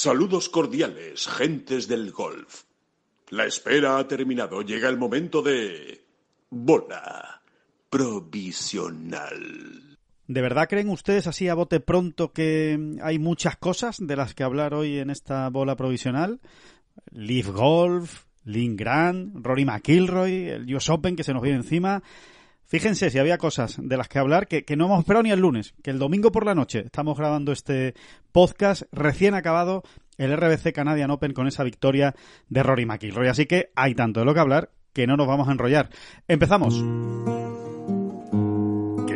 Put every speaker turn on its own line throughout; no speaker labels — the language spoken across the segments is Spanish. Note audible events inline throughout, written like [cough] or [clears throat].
Saludos cordiales, gentes del golf. La espera ha terminado. Llega el momento de... Bola provisional.
¿De verdad creen ustedes así a bote pronto que hay muchas cosas de las que hablar hoy en esta bola provisional? Leaf Golf, Lynn Grant, Rory McIlroy, el US Open que se nos viene encima. Fíjense si había cosas de las que hablar que, que, no hemos esperado ni el lunes, que el domingo por la noche estamos grabando este podcast recién acabado el RBC Canadian Open con esa victoria de Rory McIlroy. Así que hay tanto de lo que hablar que no nos vamos a enrollar. Empezamos.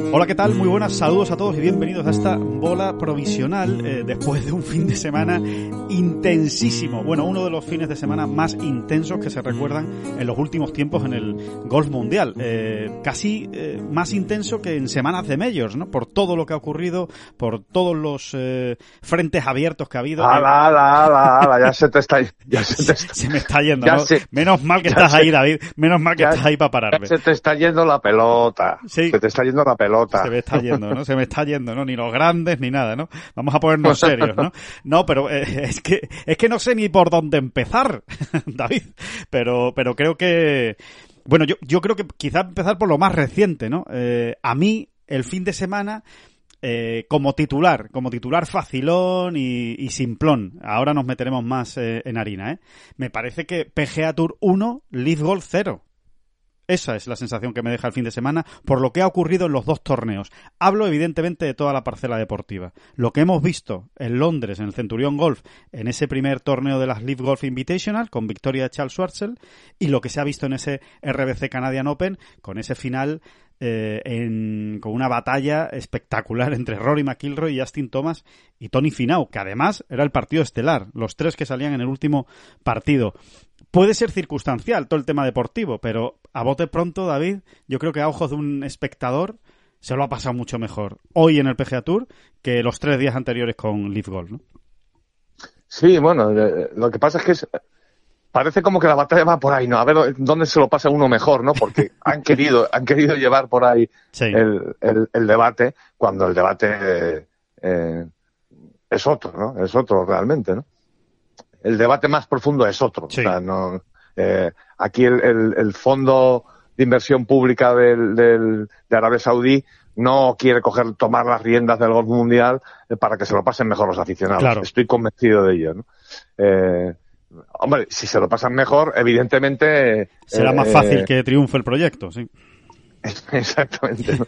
Hola, ¿qué tal? Muy buenas, saludos a todos y bienvenidos a esta bola provisional eh, después de un fin de semana intensísimo. Bueno, uno de los fines de semana más intensos que se recuerdan en los últimos tiempos en el golf mundial. Eh, casi eh, más intenso que en semanas de majors, ¿no? Por todo lo que ha ocurrido, por todos los frentes abiertos que ha habido.
¡Hala, ala, ala, ala! Ya se te está, ya se, te [laughs] está...
se me está yendo, ¿no? Menos mal que estás ahí, David. Menos mal que estás ahí para pararme.
se te está yendo la pelota. Sí. Se te está yendo la pelota.
Se me está yendo, ¿no? Se me está yendo, ¿no? Ni los grandes ni nada, ¿no? Vamos a ponernos [laughs] serios, ¿no? No, pero eh, [laughs] es que es que no sé ni por dónde empezar, [laughs] David. Pero pero creo que bueno, yo yo creo que quizá empezar por lo más reciente, ¿no? Eh, a mí el fin de semana eh, como titular, como titular facilón y, y simplón. Ahora nos meteremos más eh, en harina, ¿eh? Me parece que PGA Tour 1, Leaf Golf 0. Esa es la sensación que me deja el fin de semana por lo que ha ocurrido en los dos torneos. Hablo evidentemente de toda la parcela deportiva. Lo que hemos visto en Londres, en el Centurión Golf, en ese primer torneo de las Live Golf Invitational, con victoria de Charles Schwartzel, y lo que se ha visto en ese RBC Canadian Open, con ese final eh, con una batalla espectacular entre Rory McIlroy, Justin Thomas y Tony Finau, que además era el partido estelar, los tres que salían en el último partido. Puede ser circunstancial todo el tema deportivo, pero a bote pronto, David, yo creo que a ojos de un espectador se lo ha pasado mucho mejor hoy en el PGA Tour que los tres días anteriores con Leaf Golf, ¿no?
Sí, bueno, eh, lo que pasa es que parece como que la batalla va por ahí, ¿no? A ver dónde se lo pasa uno mejor, ¿no? Porque [laughs] han querido, han querido llevar por ahí el, el, debate cuando el debate eh, es otro, ¿no? Es otro realmente, ¿no? El debate más profundo es otro. no, eh, aquí el, el, fondo de inversión pública del, del, de Arabia Saudí no quiere coger, tomar las riendas del golf mundial eh, para que se lo pasen mejor los aficionados. Estoy convencido de ello. ¿no? Eh, hombre, si se lo pasan mejor, evidentemente...
Será más fácil que triunfe el proyecto, sí. [laughs]
Exactamente.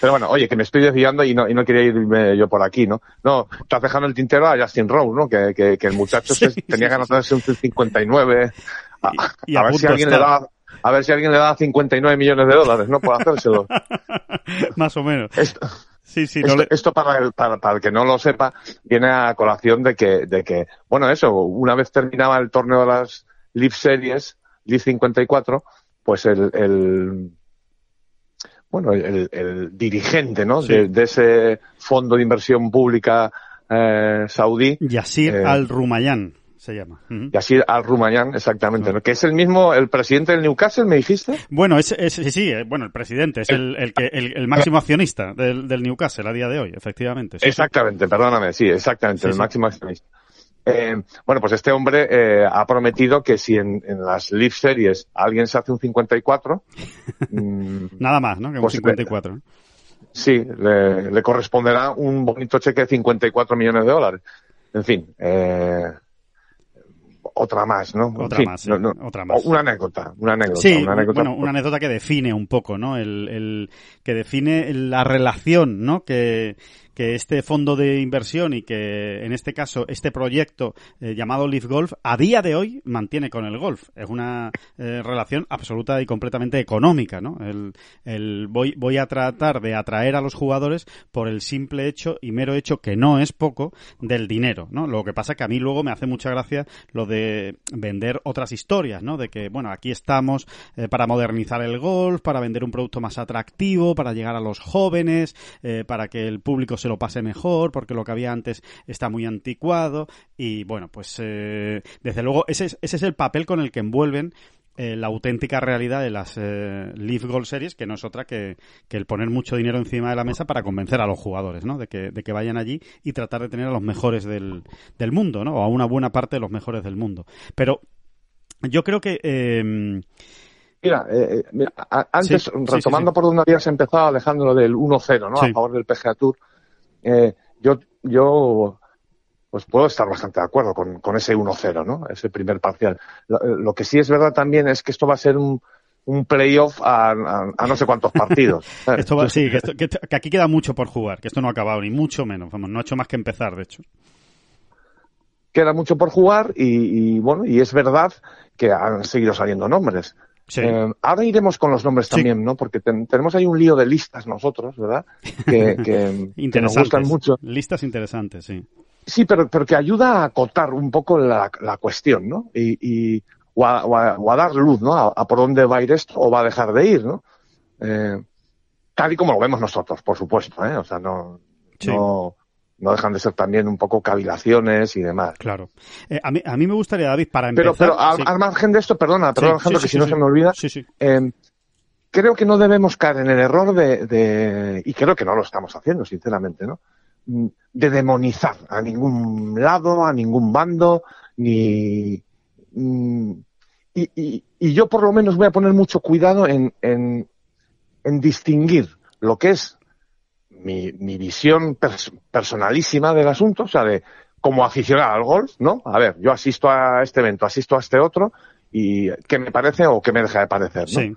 Pero bueno, oye, que me estoy desviando y no, y no quería irme yo por aquí, ¿no? No, estás dejando el tintero a Justin Rose, ¿no? Que, que, que el muchacho tenía ganas de hacer un 59. A, a, ver si alguien le da, a ver si alguien le da 59 millones de dólares, ¿no? Por hacérselo. [laughs]
Más o menos.
Esto, sí, sí, esto, esto para, el, para, para, el que no lo sepa, viene a colación de que, de que, bueno, eso, una vez terminaba el torneo de las Leaf Series, Leaf 54, pues el, el bueno, el, dirigente ¿no? De, ese fondo de inversión pública eh, saudí.
Yasir eh, al-Rumayyan se llama.
Yasir al-Rumayyan, exactamente. ¿no? Que es el mismo, el presidente del Newcastle, me dijiste.
Bueno, es, es sí, eh, bueno, el presidente es el, el, que, el, máximo [laughs] accionista del, del, Newcastle a día de hoy, efectivamente.
exactamente, perdóname, sí, exactamente, el máximo accionista. Eh, bueno, pues este hombre eh, ha prometido que si en, en, las Leaf Series alguien se hace un 54... [laughs]
mmm, Nada más, ¿no? Que un 54. Pues,
sí, le, le, corresponderá un bonito cheque de 54 millones de dólares. En fin, eh, otra más, ¿no?
Otra más, otra más.
Una anécdota, una anécdota.
Sí,
una anécdota,
bueno, una anécdota que define un poco, ¿no? El, el, que define la relación, ¿no? Que, que este fondo de inversión y que en este caso este proyecto eh, llamado Leaf Golf a día de hoy mantiene con el golf. Es una eh, relación absoluta y completamente económica, ¿no? El, el voy, voy a tratar de atraer a los jugadores por el simple hecho y mero hecho que no es poco del dinero, ¿no? Lo que pasa que a mí luego me hace mucha gracia lo de vender otras historias, ¿no? De que, bueno, aquí estamos eh, para modernizar el golf, para vender un producto más atractivo, para llegar a los jóvenes, para que el público lo pase mejor, porque lo que había antes está muy anticuado. Y bueno, pues eh, desde luego ese es, ese es el papel con el que envuelven eh, la auténtica realidad de las eh, Leaf Gold Series, que no es otra que, el poner mucho dinero encima de la mesa para convencer a los jugadores, ¿no? De que, de que vayan allí y tratar de tener a los mejores del, del mundo, ¿no? O a una buena parte de los mejores del mundo. Pero yo creo que... Em,
Mira, eh, eh antes, retomando por donde habías empezado, Alejandro, del 1-0, ¿no? A favor del PGA Tour. Eh, yo, yo pues puedo estar bastante de acuerdo con, con ese 1-0, ¿no? Ese primer parcial. Lo, que sí es verdad también es que esto va a ser un, un playoff a, a, no sé cuántos partidos. [laughs]
esto sí, que, aquí queda mucho por jugar, que esto no ha acabado, ni mucho menos, vamos, no ha hecho más que empezar, de hecho.
Queda mucho por jugar y, y bueno, y es verdad que han seguido saliendo nombres. Eh, ahora iremos con los nombres también, ¿no? Porque tenemos ahí un lío de listas nosotros, ¿verdad? Que, [laughs] que, nos gustan mucho.
Listas interesantes, sí.
Sí, pero, pero que ayuda a acotar un poco la, la cuestión, ¿no? Y, y o, a, o, a, dar luz, ¿no? A, por dónde va a ir esto o va a dejar de ir, ¿no? Eh, tal y como lo vemos nosotros, por supuesto, ¿eh? O sea, no, no, no dejan de ser también un poco cavilaciones y demás.
Claro. Eh, a, mí, a mí me gustaría, David, para empezar...
Pero, pero al, margen de esto, perdona, perdona Alejandro, que si no se me olvida, eh, creo que no debemos caer en el error de, de, y creo que no lo estamos haciendo, sinceramente, ¿no? Mm, de demonizar a ningún lado, a ningún bando, ni... Mm, y, y, y yo por lo menos voy a poner mucho cuidado en, en, en distinguir lo que es mi, mi visión personalísima del asunto, o sea, de como aficionado al golf, ¿no? A ver, yo asisto a este evento, asisto a este otro, y qué me parece o qué me deja de parecer, ¿no? Sí.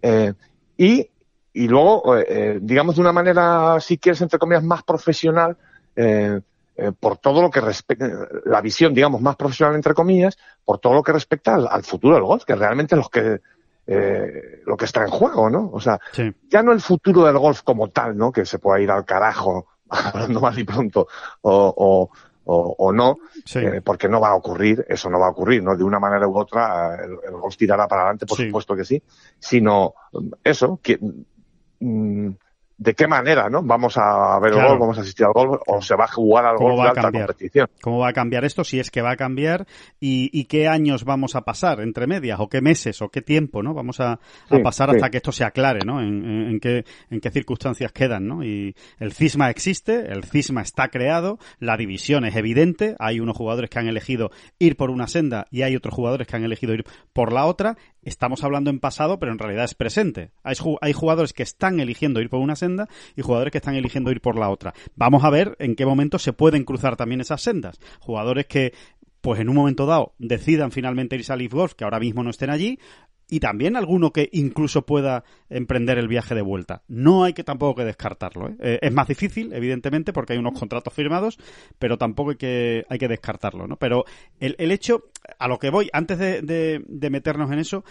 Eh, y, y luego, eh, eh digamos de una manera, si quieres, entre comillas, más profesional, eh, eh, por todo lo que respecta, la visión, digamos, más profesional, entre comillas, por todo lo que respecta al, al futuro del golf, que realmente los que eh, lo que está en juego, ¿no? O sea, ya no el futuro del golf como tal, ¿no? Que se pueda ir al carajo, [laughs] hablando mal y pronto, o, o, o, no, eh, porque no va a ocurrir, eso no va a ocurrir, ¿no? De una manera u otra, el, golf tirará para adelante, por supuesto que sí, sino eso, que, mm, de qué manera, ¿no? Vamos a ver el gol, vamos a asistir al gol, o se va a jugar al gol de alta competición.
¿Cómo va a cambiar esto? Si es que va a cambiar, y, y, qué años vamos a pasar entre medias, o qué meses, o qué tiempo, ¿no? Vamos a, pasar hasta que esto se aclare, ¿no? En, en, qué, en qué circunstancias quedan, ¿no? Y el cisma existe, el cisma está creado, la división es evidente, hay unos jugadores que han elegido ir por una senda y hay otros jugadores que han elegido ir por la otra, estamos hablando en pasado, pero en realidad es presente. Hay, jugadores que están eligiendo ir por una senda y jugadores que están eligiendo ir por la otra. Vamos a ver en qué momento se pueden cruzar también esas sendas. Jugadores que pues en un momento dado decidan finalmente irse a Leaf Golf, que ahora mismo no estén allí, y también alguno que incluso pueda emprender el viaje de vuelta. No hay que tampoco que descartarlo. ¿eh? Eh, es más difícil, evidentemente, porque hay unos contratos firmados, pero tampoco hay que, hay que descartarlo. ¿no? Pero el, el hecho, a lo que voy, antes de, de, de, meternos en eso,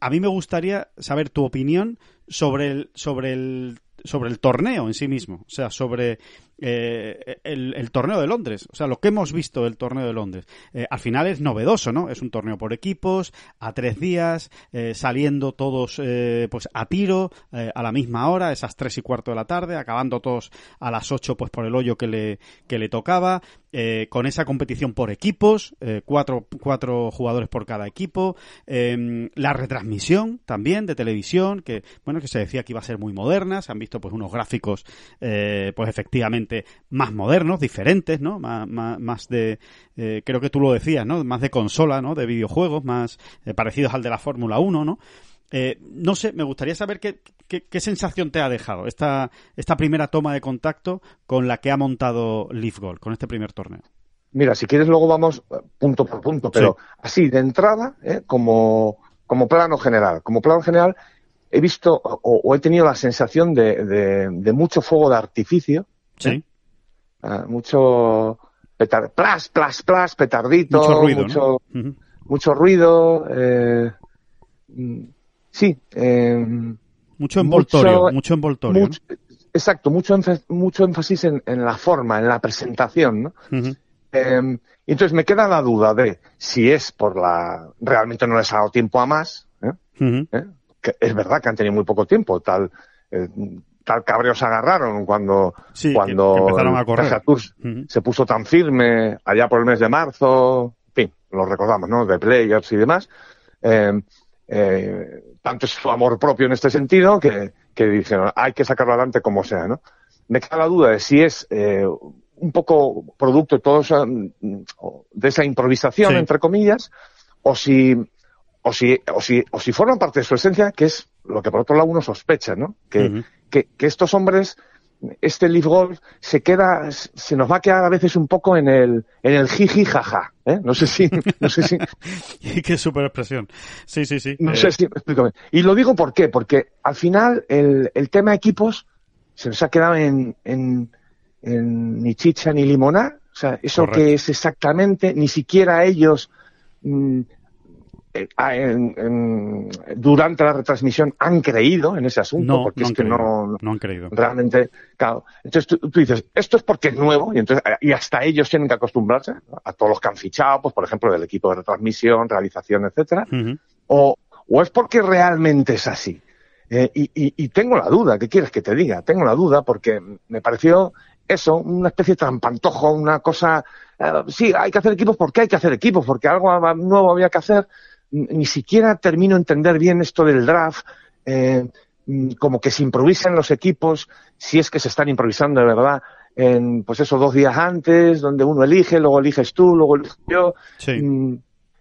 a mí me gustaría saber tu opinión sobre el, sobre el sobre el torneo en sí mismo, o sea, sobre eh, el, torneo de Londres, o sea, lo que hemos visto del torneo de Londres. Eh, al final es novedoso, ¿no? Es un torneo por equipos, a tres días, eh, saliendo todos pues a tiro, a la misma hora, esas tres y cuarto de la tarde, acabando todos a las ocho pues por el hoyo que le, que le tocaba, con esa competición por equipos, cuatro, cuatro jugadores por cada equipo, em, la retransmisión también de televisión, que bueno, que se decía que iba a ser muy moderna, se han visto pues unos gráficos pues efectivamente más modernos, diferentes, ¿no? Más, de, eh, creo que tú lo decías, ¿no? Más de consola, ¿no? De videojuegos, más eh, parecidos al de la Fórmula 1, ¿no? Eh, no sé, me gustaría saber qué, qué, sensación te ha dejado esta, esta primera toma de contacto con la que ha montado Leaf Gold, con este primer torneo.
Mira, si quieres luego vamos eh, punto por punto, pero así de entrada, ¿eh? como, como plano general, como plano general, he visto o, he tenido la sensación de, de, mucho fuego de artificio.
Sí. ¿eh?
Ah, mucho petar, plas, plas, plas, petardito.
Mucho ruido.
Mucho, mucho ruido. Eh, mm, sí. Eh,
mucho envoltorio. Mucho, envoltorio.
Exacto, mucho, mucho énfasis en, en, la forma, en la presentación, ¿no? eh, entonces me queda la duda de si es por la... Realmente no les ha dado tiempo a más. ¿eh? ¿Eh? Que es verdad que han tenido muy poco tiempo. Tal, tal cabreo se agarraron cuando, cuando se puso tan firme allá por el mes de marzo. En fin, lo recordamos, ¿no? De players y demás. Eh, eh, tanto es su amor propio en este sentido que, que dijeron, hay que sacarlo adelante como sea, ¿no? Me queda la duda de si es eh, un poco producto de todo de esa improvisación, entre comillas, o si, o si, o si, o si forman parte de su esencia, que es lo que por otro lado uno sospecha, ¿no? Que, que, que, estos hombres, este Leaf Golf se queda, se nos va a quedar a veces un poco en el, en el jiji jaja, ¿eh? No sé si, no sé si. [laughs]
Qué super expresión. Sí, sí, sí.
No sé eh, si, explícame. Y lo digo por qué, porque al final el, el tema equipos se nos ha quedado en, en, en ni chicha ni limoná. O sea, eso que es exactamente, ni siquiera ellos mm, eh, ah, durante la retransmisión han creído en ese asunto, porque es que no,
no han creído.
Realmente, claro. Entonces tú, dices, esto es porque es nuevo y entonces y hasta ellos tienen que acostumbrarse a todos los que han fichado, pues por ejemplo del equipo de retransmisión, realización, etcétera, o, o es porque realmente es así. Eh, y, y, y, tengo la duda, ¿qué quieres que te diga? Tengo la duda porque me pareció eso, una especie de trampantojo, una cosa. Eh, sí, hay que hacer equipos porque hay que hacer equipos, porque algo nuevo había que hacer. Ni siquiera termino de entender bien esto del draft. Eh, mm, como que se improvisan los equipos, si es que se están improvisando de verdad, en pues esos dos días antes, donde uno elige, luego eliges tú, luego elijo yo. Mm,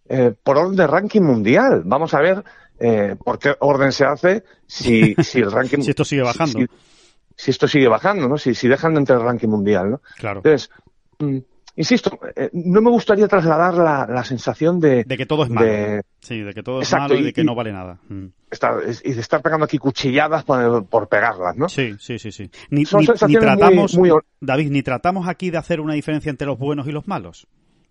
eh, por orden de ranking mundial. Vamos a ver eh, por qué orden se hace si, [laughs] si el ranking.
si esto sigue bajando
si esto sigue bajando, ¿no? Si, si dejan de entrar el ranking mundial, ¿no?
Claro.
Entonces, mm, insisto, eh, no me gustaría trasladar la, la sensación de...
De que todo es malo. Sí, de que todo es malo y, de que no vale nada.
Mm. y de estar pegando aquí cuchilladas por, por, pegarlas, ¿no?
Sí, sí, sí, sí. Ni, ni, tratamos, David, ni tratamos aquí de hacer una diferencia entre los buenos y los malos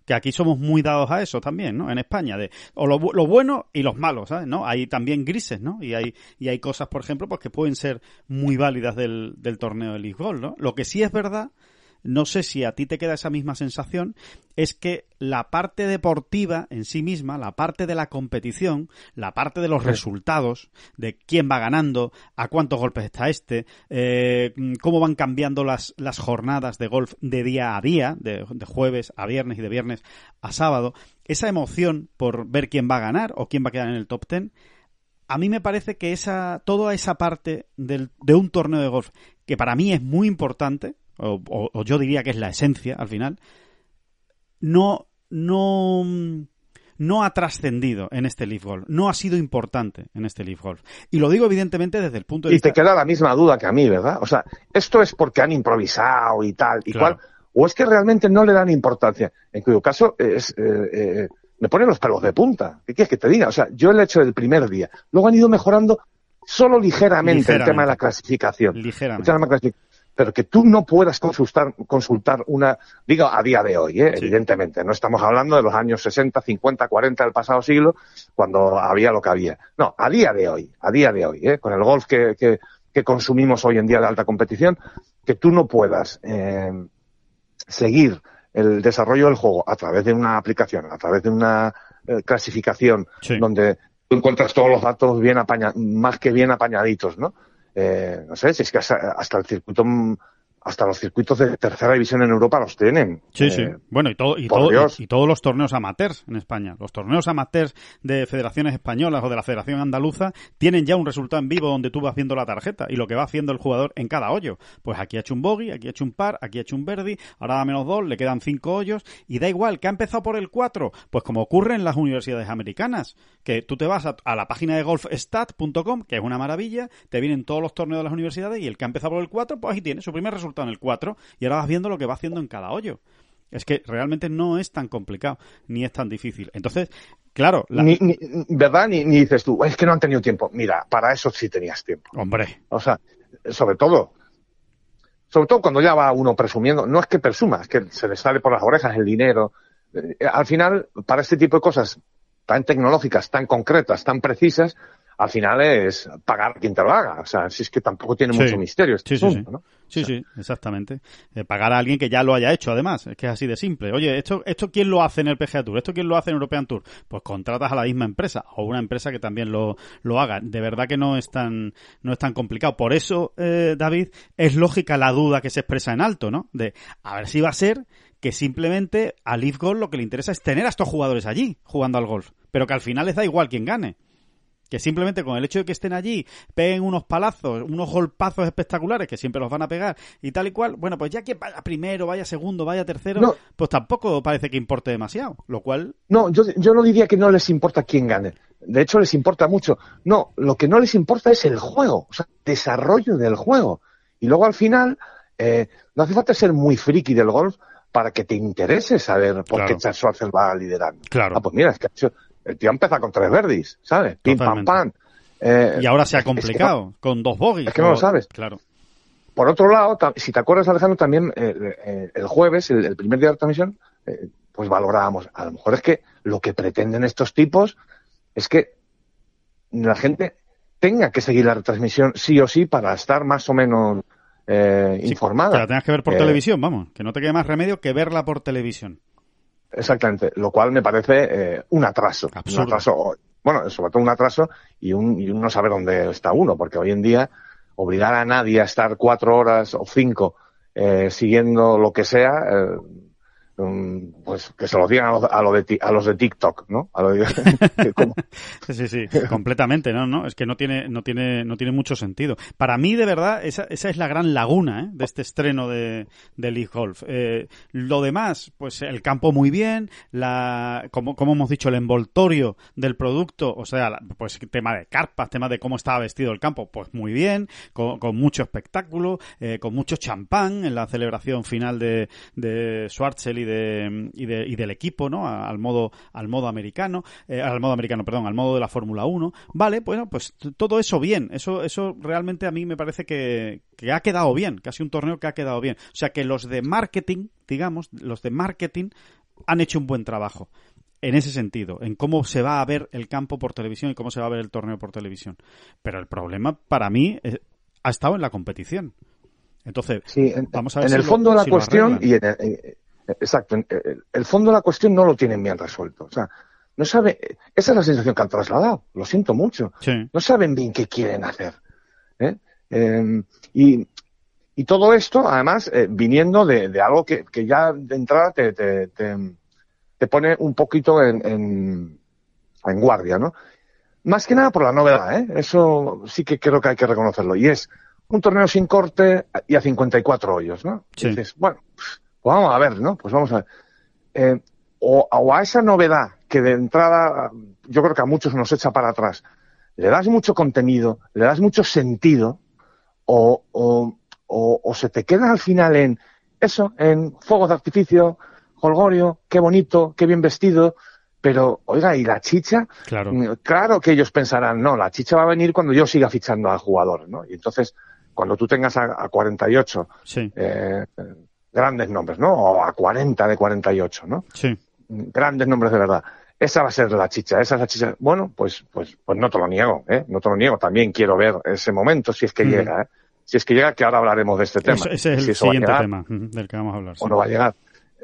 que aquí somos muy dados a eso también, ¿no? En España, de o lo, lo, bueno y los malos, ¿sabes? ¿No? Hay también grises, ¿no? Y hay, y hay cosas, por ejemplo, pues que pueden ser muy válidas del, del torneo de Golf, ¿no? Lo que sí es verdad no sé si a ti te queda esa misma sensación, es que la parte deportiva en sí misma, la parte de la competición, la parte de los resultados, de quién va ganando, a cuántos golpes está este, eh, cómo van cambiando las, las jornadas de golf de día a día, de, jueves a viernes y de viernes a sábado, esa emoción por ver quién va a ganar o quién va a quedar en el top ten, a mí me parece que esa, toda esa parte del, de un torneo de golf, que para mí es muy importante, o, yo diría que es la esencia al final, no, no, no ha trascendido en este Leaf Golf, no ha sido importante en este Leaf Golf. Y lo digo evidentemente desde el punto de
vista... Y te queda la misma duda que a mí, ¿verdad? O sea, esto es porque han improvisado y tal y cual, o es que realmente no le dan importancia, en cuyo caso es... Eh, eh, me ponen los pelos de punta. ¿Qué quieres que te diga? O sea, yo lo he hecho el primer día. Luego han ido mejorando solo ligeramente, el tema de la clasificación.
Ligeramente
pero que tú no puedas consultar, consultar una, digo a día de hoy, ¿eh? evidentemente, no estamos hablando de los años 60, 50, 40 del pasado siglo, cuando había lo que había. No, a día de hoy, a día de hoy, ¿eh? con el golf que, que, que, consumimos hoy en día de alta competición, que tú no puedas eh, seguir el desarrollo del juego a través de una aplicación, a través de una eh, clasificación, donde tú encuentras todos los datos bien apañados, más que bien apañaditos, ¿no? Eh, no sé, si es que hasta, el circuito hasta los circuitos de tercera división en Europa los tienen.
Sí, sí. Eh, bueno, y, todo, y, todo, y, todos los torneos amateurs en España. Los torneos amateurs de federaciones españolas o de la Federación Andaluza tienen ya un resultado en vivo donde tú vas viendo la tarjeta y lo que va haciendo el jugador en cada hoyo. Pues aquí ha hecho un bogey, aquí ha hecho un par, aquí ha hecho un verdi, ahora da menos dos, le quedan cinco hoyos y da igual, que ha empezado por el cuatro. Pues como ocurre en las universidades americanas, que tú te vas a, a la página de golfstat.com, que es una maravilla, te vienen todos los torneos de las universidades y el que ha empezado por el cuatro, pues ahí tiene su primer resultado en el 4 y ahora vas viendo lo que va haciendo en cada hoyo. Es que realmente no es tan complicado, ni es tan difícil. Entonces, claro...
Ni, ¿Verdad? Ni, ni, dices tú, es que no han tenido tiempo. Mira, para eso sí tenías tiempo.
Hombre.
O sea, sobre todo, sobre todo cuando ya va uno presumiendo, no es que presuma, es que se le sale por las orejas el dinero. Eh, al final, para este tipo de cosas tan tecnológicas, tan concretas, tan precisas, al final es pagar a quien te lo haga. O sea, si es que tampoco tiene mucho misterio este
sí, sí, sí. sí, exactamente. Eh, pagar a alguien que ya lo haya hecho, además. Es que es así de simple. Oye, ¿esto, ¿esto quién lo hace en el PGA Tour? ¿Esto quién lo hace en European Tour? Pues contratas a la misma empresa o una empresa que también lo, lo haga. De verdad que no es tan, no es tan complicado. Por eso, eh, David, es lógica la duda que se expresa en alto, ¿no? De a ver si va a ser que simplemente a Leaf Golf lo que le interesa es tener a estos jugadores allí jugando al golf, pero que al final les da igual quién gane que simplemente con el hecho de que estén allí peguen unos palazos, unos golpazos espectaculares que siempre los van a pegar y tal y cual, bueno, pues ya que vaya primero, vaya segundo, vaya tercero, pues tampoco parece que importe demasiado, lo cual...
No, yo, yo no diría que no les importa quién gane. De hecho, les importa mucho. No, lo que no les importa es el juego, o sea, desarrollo del juego. Y luego al final, eh, no hace falta ser muy friki del golf para que te interese saber por qué Charles Schwarzer va liderando.
Claro.
Ah, pues mira, es que el tío empieza con tres verdis, ¿sabes? Pim, pam, pam.
Eh, y ahora se ha complicado, con dos bogies.
Es que no lo sabes.
Claro.
Por otro lado, si te acuerdas, Alejandro, también eh, eh, el jueves, el, primer día de la transmisión, pues valorábamos. A lo mejor es que lo que pretenden estos tipos es que la gente tenga que seguir la retransmisión sí o sí para estar más o menos informada.
Que la tengas que ver por televisión, vamos. Que no te quede más remedio que verla por televisión.
Exactamente, lo cual me parece eh, un atraso. Un atraso, bueno, sobre todo un atraso y, un, y no saber dónde está uno, porque hoy en día obligar a nadie a estar cuatro horas o cinco eh, siguiendo lo que sea, eh, pues que se lo digan a, lo de, a los de TikTok, ¿no? [laughs] [laughs]
sí, sí, completamente, ¿no? Es que no tiene, no tiene, no tiene mucho sentido. Para mí, de verdad, esa, esa es la gran laguna ¿eh? de este estreno de, de League Golf. Eh, lo demás, pues el campo muy bien, la, como, como hemos dicho, el envoltorio del producto, o sea, pues tema de carpas, tema de cómo estaba vestido el campo, pues muy bien, con, con mucho espectáculo, eh, con mucho champán en la celebración final de, de Schwarzel y y, de, y del equipo, ¿no? Al modo, al modo americano, eh, al modo americano, perdón, al modo de la Fórmula 1. Vale, bueno, pues todo eso bien. Eso, eso realmente a mí me parece que, que ha quedado bien, casi un torneo que ha quedado bien. O sea que los de marketing, digamos, los de marketing han hecho un buen trabajo en ese sentido, en cómo se va a ver el campo por televisión y cómo se va a ver el torneo por televisión. Pero el problema para mí eh, ha estado en la competición. Entonces, vamos a ver
en el fondo de la cuestión y en el, Exacto. El fondo de la cuestión no lo tienen bien resuelto. O sea, no sabe, esa es la sensación que han trasladado. Lo siento mucho. No saben bien qué quieren hacer. ¿eh? Em, y, y, todo esto, además, eh, viniendo de, de algo que, que, ya de entrada te, te, te, pone un poquito en, en, en, guardia, ¿no? Más que nada por la novedad, ¿eh? Eso sí que creo que hay que reconocerlo. Y es un torneo sin corte y a 54 hoyos, ¿no?
Sí.
bueno, pues vamos a ver, ¿no? Pues vamos a ver. Eh, o, a esa novedad que de entrada yo creo que a muchos nos echa para atrás, le das mucho contenido, le das mucho sentido, o, o, o, se te queda al final en eso, en fuegos de artificio, holgorio, qué bonito, qué bien vestido, pero oiga, ¿y la chicha?
Claro.
Mm, claro que ellos pensarán, no, la chicha va a venir cuando yo siga fichando al jugador, ¿no? Y entonces, cuando tú tengas a, a 48
sí.
eh, grandes nombres, ¿no? O a 40 de 48, ¿no?
Sí.
Grandes nombres de verdad. Esa va a ser la chicha, esa es la chicha. Bueno, pues, pues, pues no te lo niego, ¿eh? No te lo niego. También quiero ver ese momento si es que mm. llega, ¿eh? Si es que llega, que ahora hablaremos de este tema.
ese es el siguiente tema del que vamos a hablar.
O no va a llegar.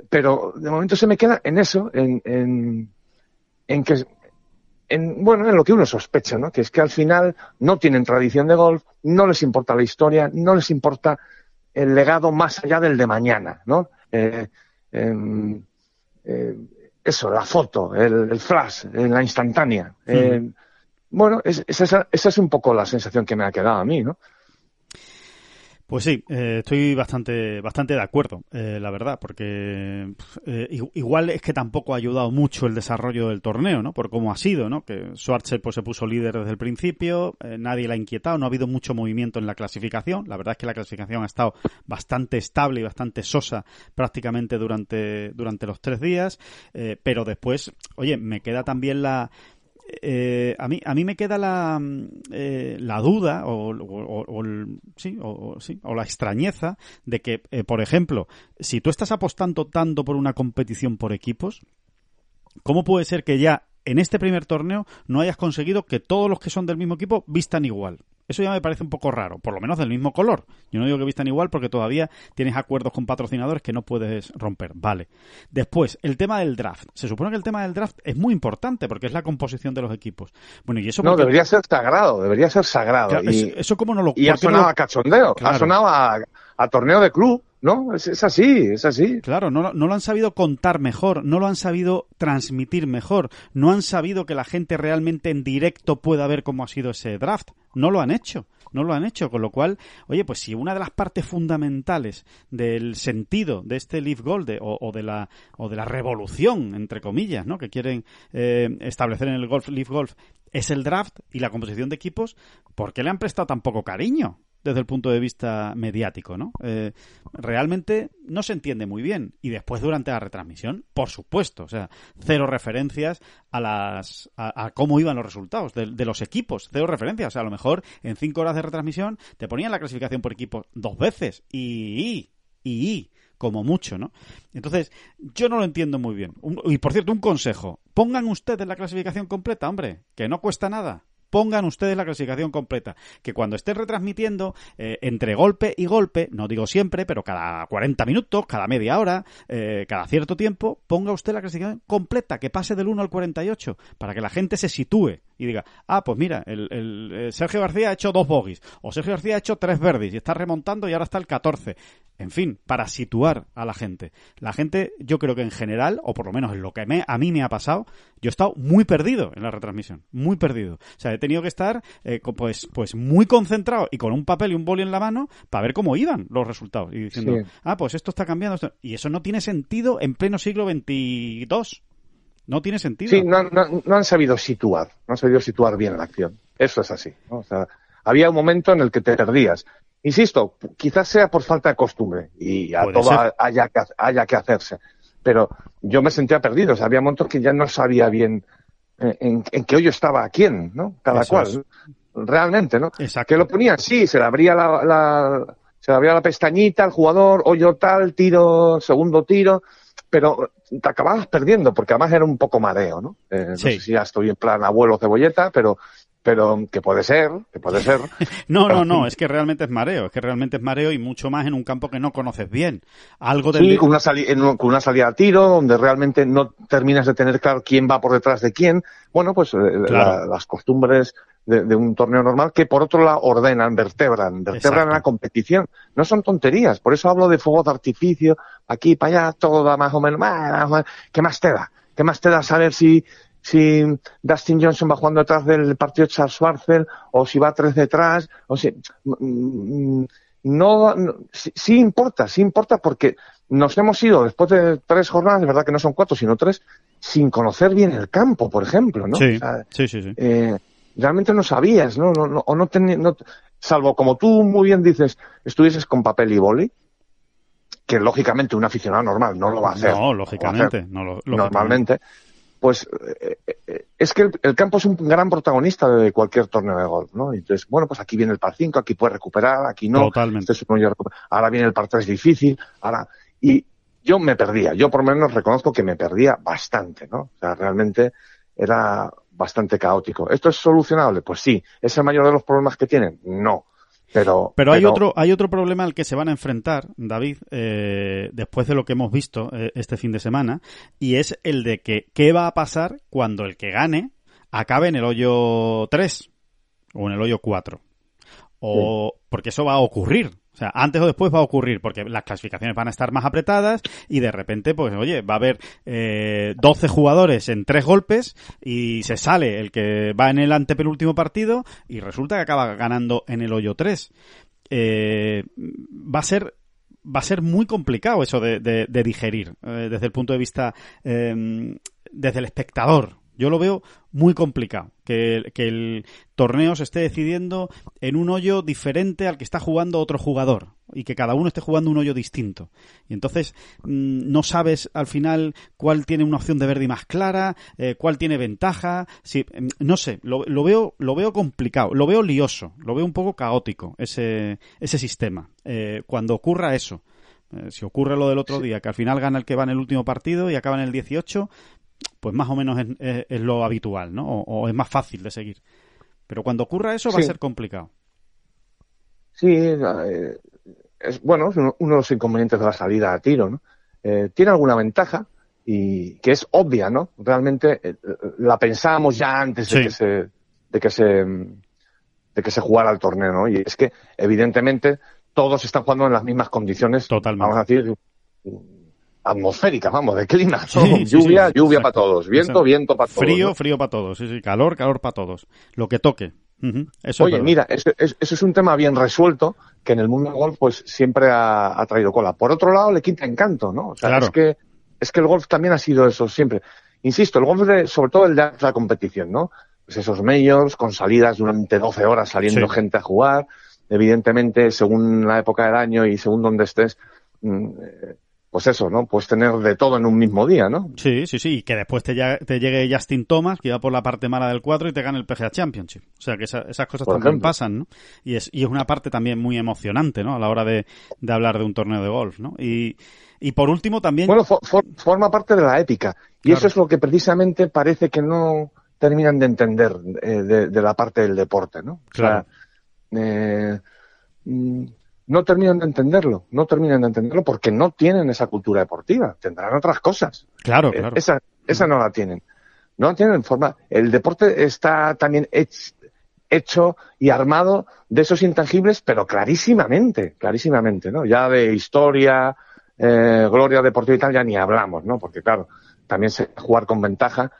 Pero de momento se me queda en eso, en, en, en que, en, bueno, en lo que uno sospecha, ¿no? Que es que al final no tienen tradición de golf, no les importa la historia, no les importa el legado más allá del de mañana, ¿no? Eh, em, eh, eso, la foto, el, flash, eh, la instantánea. bueno, esa, es un poco la sensación que me ha quedado a mí, ¿no?
Pues sí, eh, estoy bastante, bastante de acuerdo, eh, la verdad, porque eh, igual es que tampoco ha ayudado mucho el desarrollo del torneo, ¿no? Por cómo ha sido, ¿no? Que Schwarzer pues se puso líder desde el principio, nadie la ha inquietado, no ha habido mucho movimiento en la clasificación. La verdad es que la clasificación ha estado bastante estable y bastante sosa prácticamente durante, durante los tres días, pero después, oye, me queda también la eh, a, mí, a mí me queda la, mm, eh, la duda o, sí, o, sí, o, la extrañeza de que, eh, por ejemplo, si tú estás apostando tanto por una competición por equipos, ¿cómo puede ser que ya en este primer torneo no hayas conseguido que todos los que son del mismo equipo vistan igual? Eso ya me parece un poco raro, por lo menos del mismo color. Yo no digo que vistan igual porque todavía tienes acuerdos con patrocinadores que no puedes romper. Vale. Después, el tema del draft. Se supone que el tema del draft es muy importante porque es la composición de los equipos. Bueno, y eso
No, debería ser sagrado, debería ser sagrado.
y, eso, como no lo
Y ha sonado a cachondeo, ha sonado a, torneo de club. ¿No? Es, así, es así.
Claro, no, lo han sabido contar mejor, no lo han sabido transmitir mejor, no han sabido que la gente realmente en directo pueda ver cómo ha sido ese draft. No lo han hecho, no lo han hecho, con lo cual, oye, pues si una de las partes fundamentales del sentido de este Leaf Gold o, de la o de la revolución entre comillas, ¿no? que quieren eh, establecer en el golf Leaf Golf es el draft y la composición de equipos, ¿por qué le han prestado tan poco cariño? Desde el punto de vista mediático, ¿no? Eh, realmente no se entiende muy bien. Y después durante la retransmisión, por supuesto, o sea, cero referencias a las a, cómo iban los resultados de, los equipos, cero referencias. O sea, a lo mejor en cinco horas de retransmisión te ponían la clasificación por equipos dos veces y, y, y como mucho, ¿no? Entonces, yo no lo entiendo muy bien. y por cierto, un consejo. Pongan ustedes la clasificación completa, hombre, que no cuesta nada pongan ustedes la clasificación completa. Que cuando estén retransmitiendo, eh, entre golpe y golpe, no digo siempre, pero cada 40 minutos, cada media hora, eh, cada cierto tiempo, ponga usted la clasificación completa, que pase del 1 al 48, para que la gente se sitúe y diga, ah, pues mira, el, eh, Sergio García ha hecho dos bogies, o Sergio García ha hecho tres verdes y está remontando y ahora está el 14. En fin, para situar a la gente. La gente, yo creo que en general, o por lo menos en lo que me, a mí me ha pasado, yo he estado muy perdido en la retransmisión, muy perdido. O sea, tenido que estar eh, pues, pues muy concentrado y con un papel y un boli en la mano para ver cómo iban los resultados y diciendo, ah, pues esto está cambiando. Y eso no tiene sentido en pleno siglo XXII. No tiene sentido.
Sí, no, no, han sabido situar, no han sabido situar bien la acción. Eso es así. O sea, había un momento en el que te perdías. Insisto, quizás sea por falta de costumbre y a todo haya que, haya que hacerse. Pero yo me sentía perdido. O sea, había momentos que ya no sabía bien en, en qué hoyo estaba a quién, ¿no? Cada cual. Realmente, ¿no?
Exacto.
Que lo ponían, sí, se le abría la, la, se le abría la pestañita al jugador, hoyo tal, tiro, segundo tiro pero te acababas perdiendo, porque además era un poco mareo, ¿no? Eh, no sé si ya estoy en plan abuelo cebolleta, pero pero que puede ser, que puede ser. [laughs]
no, no, no, [laughs] es que realmente es mareo, es que realmente es mareo y mucho más en un campo que no conoces bien. Algo
de... Sí, con una, con una salida a tiro, donde realmente no terminas de tener claro quién va por detrás de quién. Bueno, pues eh, las costumbres de, un torneo normal que por otro lado ordenan, vertebran, vertebran la competición. No son tonterías, por eso hablo de fuego de artificio, aquí para allá, todo da más o menos, ¿qué más te da? ¿Qué más te da saber si, si Dustin Johnson va jugando detrás del partido de Charles Schwarzer o si va tres detrás, o si, mm, no, sí, importa, sí importa porque nos hemos ido después de tres jornadas, de verdad que no son cuatro, sino tres, sin conocer bien el campo, por ejemplo, ¿no?
Sí, sí, sí.
Eh, realmente no sabías, ¿no? no, no o no, tenías, no salvo como tú muy bien dices, estuvieses con papel y boli, que lógicamente un aficionado normal no lo va a hacer.
No, lógicamente, no lo,
normalmente. Pues eh, eh, es que el, campo es un gran protagonista de cualquier torneo de golf, ¿no? Entonces, bueno, pues aquí viene el par 5, aquí puedes recuperar, aquí no.
Totalmente.
ahora viene el par 3 difícil, ahora. Y yo me perdía, yo por lo menos reconozco que me perdía bastante, ¿no? O sea, realmente era bastante caótico. ¿Esto es solucionable? Pues sí. ¿Es el mayor de los problemas que tienen? No. Pero,
pero, hay otro hay otro problema al que se van a enfrentar David eh, después de lo que hemos visto eh, este fin de semana y es el de que qué va a pasar cuando el que gane acabe en el hoyo 3 o en el hoyo 4 o porque eso va a ocurrir o sea, antes o después va a ocurrir, porque las clasificaciones van a estar más apretadas y de repente, pues, oye, va a haber eh, 12 jugadores en tres golpes y se sale el que va en el antepenúltimo partido y resulta que acaba ganando en el hoyo 3. va a ser va a ser muy complicado eso de, de, digerir desde el punto de vista desde el espectador yo lo veo muy complicado, que, el torneo se esté decidiendo en un hoyo diferente al que está jugando otro jugador y que cada uno esté jugando un hoyo distinto. Y entonces mm, no sabes al final cuál tiene una opción de verde más clara, eh, cuál tiene ventaja. Si, mm, no sé, lo, veo, lo veo complicado, lo veo lioso, lo veo un poco caótico ese, ese sistema. Eh, cuando ocurra eso, eh, si ocurre lo del otro día, que al final gana el que va en el último partido y acaba en el 18, pues más o menos es, lo habitual, ¿no? O, es más fácil de seguir. Pero cuando ocurra eso va a ser complicado.
Sí, eh, es bueno, es uno, de los inconvenientes de la salida a tiro, ¿no? Eh, tiene alguna ventaja y que es obvia, ¿no? Realmente eh, la pensábamos ya antes de que se de que se de que se jugara el torneo, ¿no? Y es que evidentemente todos están jugando en las mismas condiciones.
Totalmente.
Vamos a decir atmosférica, vamos, de clima. lluvia, lluvia para todos. Viento, viento para todos.
Frío, frío para todos. Sí, sí. Calor, calor para todos. Lo que toque.
Oye, mira, eso, es un tema bien resuelto que en el mundo del golf pues siempre ha, traído cola. Por otro lado, le quita encanto, ¿no? O sea, es que es que el golf también ha sido eso siempre. Insisto, el golf de, sobre todo el de la competición, ¿no? Pues esos majors con salidas durante 12 horas saliendo gente a jugar. Evidentemente, según la época del año y según donde estés, mm, eh, pues eso, ¿no? Puedes tener de todo en un mismo día, ¿no?
Sí, sí, sí, y que después te, te llegue Justin Thomas, que va por la parte mala del cuadro y te gane el PGA Championship. O sea, que esas cosas también pasan, ¿no? Y es, y es una parte también muy emocionante, ¿no? A la hora de, de hablar de un torneo de golf, ¿no? Y, y por último también...
Bueno, forma parte de la épica. Y eso es lo que precisamente parece que no terminan de entender eh, de, la parte del deporte, ¿no?
Claro.
eh, mm, no terminan de entenderlo, no terminan de entenderlo porque no tienen esa cultura deportiva, tendrán otras cosas.
Claro, eh, claro.
Esa, esa no la tienen. No la tienen en forma. El deporte está también hecho y armado de esos intangibles, pero clarísimamente, clarísimamente, ¿no? Ya de historia, eh, gloria deportiva y tal, ya ni hablamos, ¿no? Porque claro, también se jugar con ventaja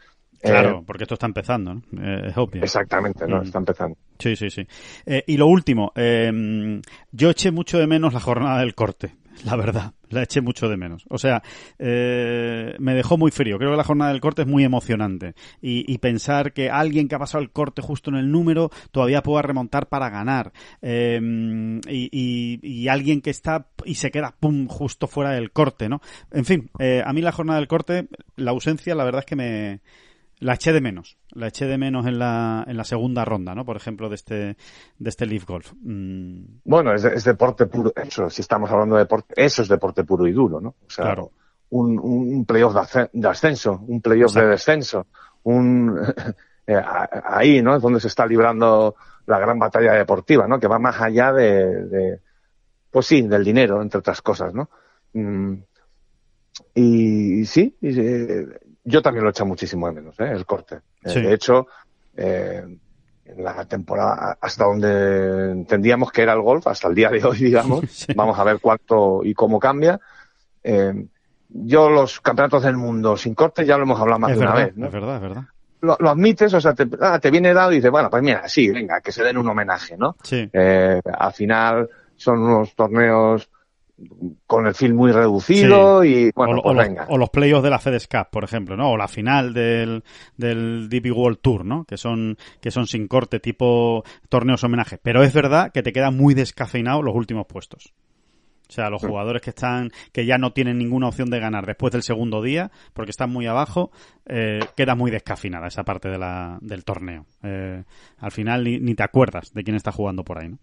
Claro, eh, porque esto está empezando, ¿no? Eh, es obvio.
Exactamente, ¿no? Mm. Está empezando.
Sí, sí, sí. Eh, y lo último, eh, yo eché mucho de menos la jornada del corte, la verdad. La eché mucho de menos. O sea, eh, me dejó muy frío. Creo que la jornada del corte es muy emocionante. Y, y, pensar que alguien que ha pasado el corte justo en el número todavía pueda remontar para ganar. Y, y, y, alguien que está y se queda, pum, justo fuera del corte, ¿no? En fin, a mí la jornada del corte, la ausencia, la verdad es que me la eché de menos. La eché de menos en la, en la segunda ronda, ¿no? Por ejemplo, de este, de este Leaf Golf.
Mm. Bueno, es, deporte puro. Eso, si estamos hablando de deporte, eso es deporte puro y duro, ¿no? O sea, claro. un, un playoff de ascenso, un playoff de descenso, un, [laughs] eh, ahí, ¿no? Es donde se está librando la gran batalla deportiva, ¿no? Que va más allá de, de pues sí, del dinero, entre otras cosas, ¿no? Mm. y, sí, y, eh, yo también lo hecho muchísimo de menos, ¿eh? el corte. Eh, de hecho, eh, en la temporada, hasta donde entendíamos que era el golf, hasta el día de hoy, digamos, [laughs] vamos a ver cuánto y cómo cambia. Eh, yo los campeonatos del mundo sin corte ya lo hemos hablado más de una vez. ¿no?
Es verdad, es verdad.
Lo, admites, o sea, te, ah, te, viene dado y dices, bueno, pues mira, sí, venga, que se den un homenaje, ¿no?
Sí.
Eh, al final son unos torneos con el film muy reducido y bueno,
o,
pues venga.
o los playoffs de la FedEx Cup, por ejemplo, ¿no? O la final del, del DP World Tour, ¿no? Que son, que son sin corte, tipo torneos homenaje. Pero es verdad que te quedan muy descafeinados los últimos puestos. O sea, los jugadores que están, que ya no tienen ninguna opción de ganar después del segundo día, porque están muy abajo, eh, queda muy descafinada esa parte de la, del torneo. Eh, al final ni, ni te acuerdas de quién está jugando por ahí, ¿no?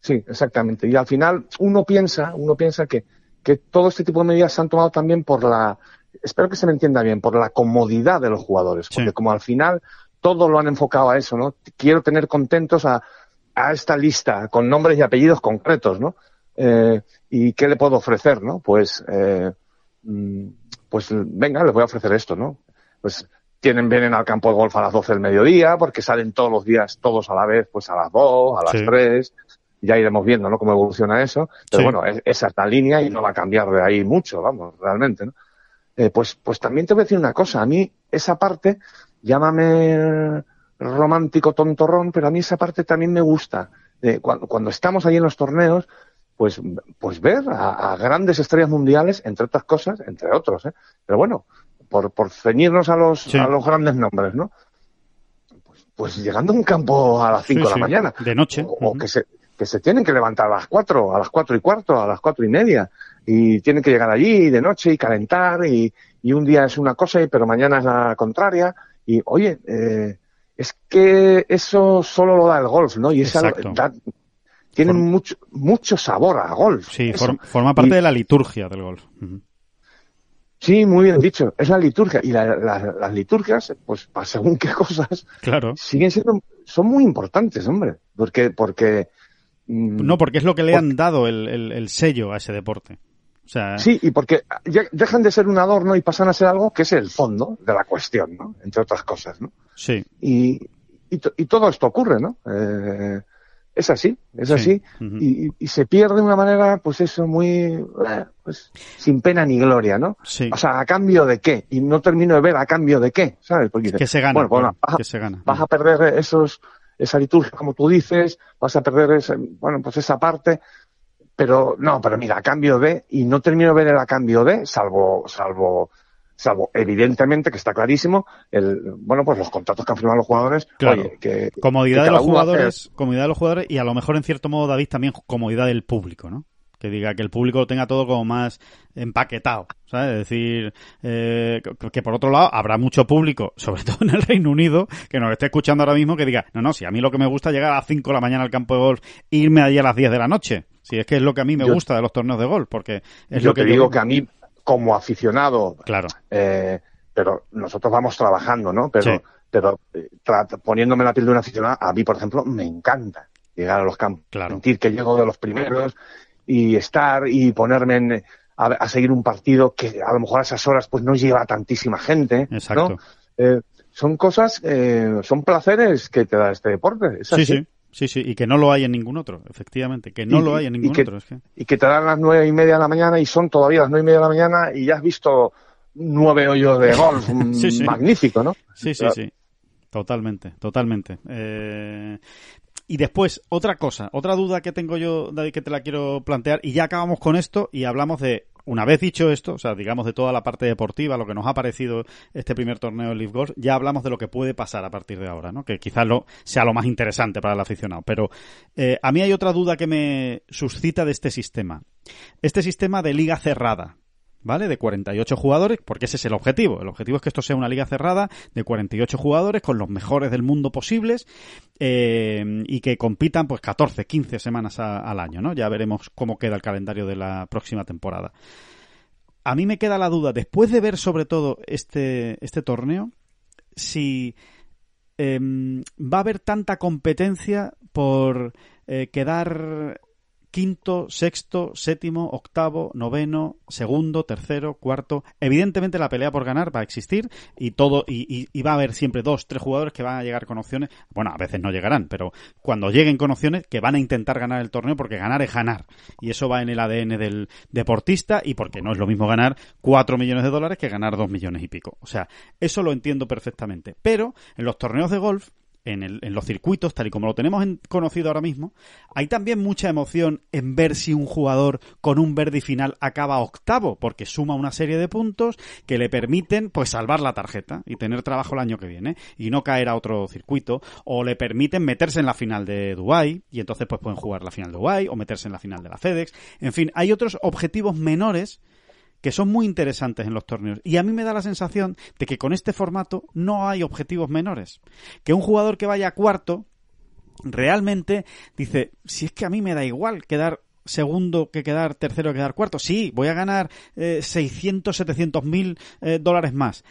Sí, exactamente. Y al final uno piensa, uno piensa que, que todo este tipo de medidas se han tomado también por la, espero que se me entienda bien, por la comodidad de los jugadores. Porque como al final todo lo han enfocado a eso, ¿no? Quiero tener contentos a, a esta lista con nombres y apellidos concretos, ¿no? Eh, ¿Y qué le puedo ofrecer, no? Pues, eh, mm, pues venga, les voy a ofrecer esto, ¿no? Pues tienen, vienen al campo de golf a las 12 del mediodía, porque salen todos los días, todos a la vez, pues a las 2, a las 3, ya iremos viendo, ¿no? Cómo evoluciona eso, pero bueno, esa es la línea y no va a cambiar de ahí mucho, vamos, realmente, ¿no? Eh, pues, pues también te voy a decir una cosa, a mí esa parte, llámame romántico tontorrón, pero a mí esa parte también me gusta. cuando, estamos ahí en los torneos, pues, pues ver a, grandes estrellas mundiales, entre otras cosas, entre otros, ¿eh? Pero bueno, por, por ceñirnos a los, a los grandes nombres, ¿no? Pues, pues llegando a un campo a las 5 de la mañana.
De noche.
O, que se, que se tienen que levantar a las 4, a las cuatro y cuarto, a las cuatro y media, y tienen que llegar allí de noche y calentar, y, y un día es una cosa, pero mañana es la contraria, y oye, eh, es que eso solo lo da el golf, ¿no? Y esa tiene mucho, mucho sabor a golf.
Sí, forma parte de la liturgia del golf.
Sí, muy bien dicho. Es la liturgia. Y las liturgias, pues, para según qué [laughs] cosas,
claro.
siguen siendo, son muy importantes, hombre. Porque, porque.
Mm, no, porque es lo que le han dado el, sello a ese deporte. O sea...
Sí, y porque dejan de ser un adorno y pasan a ser algo que es el fondo de la cuestión, ¿no? Entre otras cosas, ¿no?
Sí.
Y, y, y todo esto ocurre, ¿no? Eh, es así, es así, y, y, se pierde de una manera, pues eso, muy, eh, pues, sin pena ni gloria, ¿no?
Sí.
O sea, ¿a cambio de qué? Y no termino de ver a cambio de qué, ¿sabes?
Porque que se gana,
bueno, vas,
que se gana.
vas a perder esos, esa liturgia, como tú dices, vas a perder ese, bueno, pues esa parte, pero no, pero mira, a cambio de, y no termino de ver el a cambio de, salvo, salvo salvo evidentemente que está clarísimo el bueno pues los contratos que han firmado los jugadores
claro.
que,
comodidad de los jugadores comodidad de los jugadores y a lo mejor en cierto modo David también comodidad del público no que diga que el público lo tenga todo como más empaquetado, ¿sabes? Es decir, eh, que por otro lado habrá mucho público, [laughs] sobre todo en el Reino Unido, que nos esté escuchando ahora mismo que diga, no, no, si a mí lo que me gusta es llegar a las 5 de la mañana al campo de golf e irme allí a las 10 de la noche. Si es que es lo que a mí me gusta de los torneos de golf, porque es
yo
lo que
te digo que a mí como aficionado.
Claro.
Eh, pero nosotros vamos trabajando, ¿no? Pero, pero eh, poniéndome la piel de un aficionado, a mí, por ejemplo, me encanta llegar a los campos.
Claro.
Sentir que llego de los primeros y estar y ponerme en, a, seguir un partido que a lo mejor a esas horas pues no lleva tantísima gente.
Exacto.
Eh, son cosas, eh, son placeres que te da este deporte.
sí, sí. Sí, sí, y que no lo hay en ningún otro, efectivamente, que no lo hay en ningún otro.
Y que te dan las nueve y media de la mañana y son todavía las nueve y media de la mañana y ya has visto nueve hoyos de golf, [laughs] magnífico, ¿no?
Sí, sí, sí, totalmente, totalmente. Eh... Y después, otra cosa, otra duda que tengo yo, David, que te la quiero plantear, y ya acabamos con esto y hablamos de una vez dicho esto, o sea, digamos de toda la parte deportiva, lo que nos ha parecido este primer torneo de Leaf Golf, ya hablamos de lo que puede pasar a partir de ahora, ¿no? Que quizás lo, sea lo más interesante para el aficionado. Pero eh, a mí hay otra duda que me suscita de este sistema. Este sistema de liga cerrada, ¿vale? De 48 jugadores, porque ese es el objetivo. El objetivo es que esto sea una liga cerrada de 48 jugadores con los mejores del mundo posibles eh, y que compitan pues 14, 15 semanas al año, ¿no? Ya veremos cómo queda el calendario de la próxima temporada. A mí me queda la duda, después de ver sobre todo este, este torneo, si em, va a haber tanta competencia por eh, quedar quinto, sexto, séptimo, octavo, noveno, segundo, tercero, cuarto. Evidentemente la pelea por ganar va a existir y todo y, va a haber siempre dos, tres jugadores que van a llegar con opciones. Bueno, a veces no llegarán, pero cuando lleguen con opciones que van a intentar ganar el torneo porque ganar es ganar y eso va en el ADN del deportista y porque no es lo mismo ganar cuatro millones de dólares que ganar dos millones y pico. O sea, eso lo entiendo perfectamente. Pero en los torneos de golf en, el, en, los circuitos, tal y como lo tenemos conocido ahora mismo, hay también mucha emoción en ver si un jugador con un verde final acaba octavo, porque suma una serie de puntos que le permiten pues salvar la tarjeta y tener trabajo el año que viene y no caer a otro circuito, o le permiten meterse en la final de Dubai y entonces pues pueden jugar la final de Dubai o meterse en la final de la FedEx. En fin, hay otros objetivos menores que son muy interesantes en los torneos. Y a mí me da la sensación de que con este formato no hay objetivos menores. Que un jugador que vaya a cuarto realmente dice, si es que a mí me da igual quedar segundo que quedar tercero que quedar cuarto. Sí, voy a ganar eh, 600, 700 mil eh, dólares más.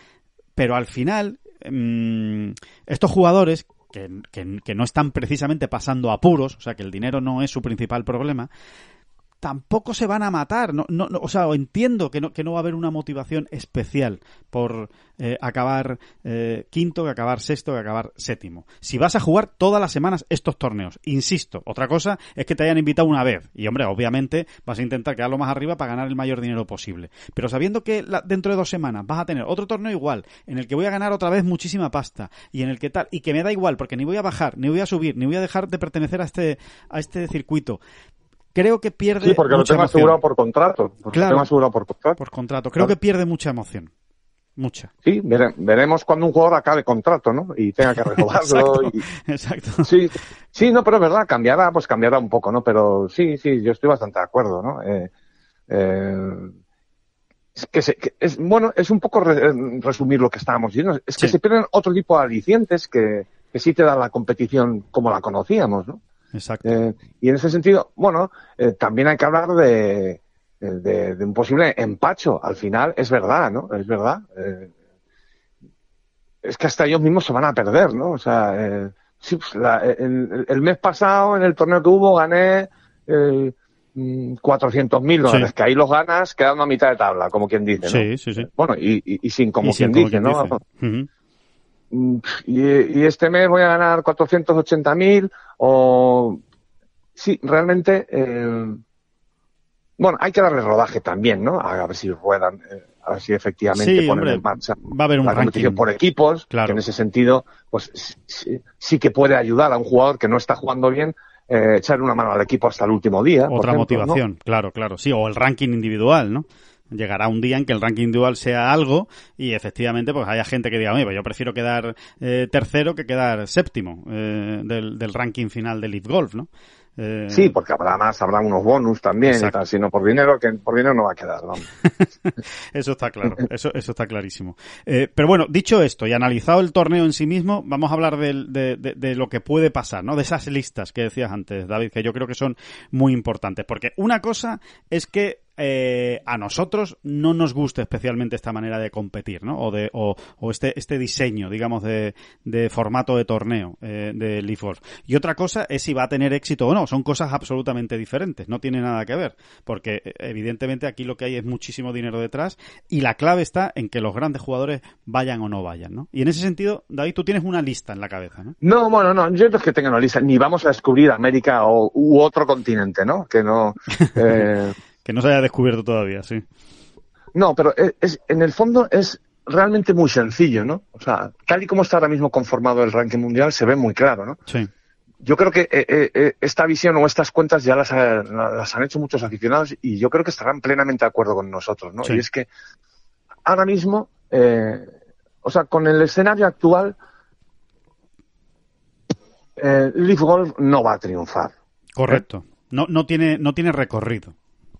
Pero al final, mm, estos jugadores que, que, no están precisamente pasando apuros, o sea que el dinero no es su principal problema, tampoco se van a matar. No, no, o sea, entiendo que no, no va a haber una motivación especial por eh, acabar eh, quinto, que acabar sexto, que acabar séptimo. Si vas a jugar todas las semanas estos torneos, insisto, otra cosa es que te hayan invitado una vez. Y hombre, obviamente vas a intentar quedar lo más arriba para ganar el mayor dinero posible. Pero sabiendo que dentro de dos semanas vas a tener otro torneo igual, en el que voy a ganar otra vez muchísima pasta, y en el que tal, y que me da igual, porque ni voy a bajar, ni voy a subir, ni voy a dejar de pertenecer a este, a este circuito creo que pierde.
Sí, porque lo tengo asegurado por contrato. claro, lo tengo asegurado por contrato.
Por contrato. Creo que pierde mucha emoción. Mucha.
Sí, veremos cuando un jugador acabe contrato, ¿no? Y tenga que [laughs] renovarlo.
exacto,
Sí, sí, no, pero es verdad, cambiará, pues cambiará un poco, ¿no? Pero sí, sí, yo estoy bastante de acuerdo, ¿no? Eh, eh, es que, es bueno, es un poco resumir lo que estábamos diciendo. Es que se pierden otro tipo de alicientes que, que sí te da la competición como la conocíamos, ¿no?
Exacto.
Eh, y en ese sentido, bueno, eh, también hay que hablar de, de, un posible empacho. Al final, es verdad, ¿no? Es verdad. Eh, es que hasta ellos mismos se van a perder, ¿no? O sea, sí, pues el, mes pasado, en el torneo que hubo, gané eh, 400 mm, mil dólares, que ahí los ganas quedando a mitad de tabla, como quien dice, ¿no?
Sí, sí, sí.
Bueno, y, y, sin como quien dice, ¿no? Mm, y, este mes voy a ganar 480 mil o... Sí, realmente... Eh, bueno, hay que darle rodaje también, ¿no? A ver si ruedan, eh, a ver si efectivamente ponen en marcha
va a haber un
la competición por equipos, claro. que en ese sentido, pues sí, que puede ayudar a un jugador que no está jugando bien, eh, echar una mano al equipo hasta el último día.
Otra motivación, claro, claro, sí, o el ranking individual, ¿no? Llegará un día en que el ranking dual sea algo y efectivamente pues haya gente que diga, oye, pues yo prefiero quedar eh, tercero que quedar séptimo eh, del, del, ranking final del Leaf Golf, ¿no?
Eh, sí, porque habrá más, habrá unos bonus también, y tal, si no por dinero, que por dinero no va a quedar. [laughs]
eso está claro, eso, eso está clarísimo. Eh, pero bueno, dicho esto y analizado el torneo en sí mismo, vamos a hablar de, de, de, lo que puede pasar, ¿no? De esas listas que decías antes, David, que yo creo que son muy importantes, porque una cosa es que eh, a nosotros no nos gusta especialmente esta manera de competir, ¿no? O, de, o, este, este diseño, digamos, de, de formato de torneo eh, de Leaf Golf. Y otra cosa es si va a tener éxito o no. Son cosas absolutamente diferentes. No tiene nada que ver. Porque eh, evidentemente aquí lo que hay es muchísimo dinero detrás y la clave está en que los grandes jugadores vayan o no vayan, ¿no? Y en ese sentido, David, tú tienes una lista en la cabeza, ¿no?
No, bueno, no. Yo no es que tenga una lista. Ni vamos a descubrir América o, u otro continente, ¿no? Que no... [laughs] Eh...
Que no se haya descubierto todavía, sí.
No, pero es, en el fondo es realmente muy sencillo, ¿no? O sea, tal y como está ahora mismo conformado el ranking mundial, se ve muy claro, ¿no?
Sí.
Yo creo que eh, eh, eh, esta visión o estas cuentas ya las, las, han hecho muchos aficionados y yo creo que estarán plenamente de acuerdo con nosotros, ¿no? Y es que ahora mismo, o sea, con el escenario actual, Leaf Golf no va a triunfar.
Correcto. No, no, tiene, no tiene recorrido.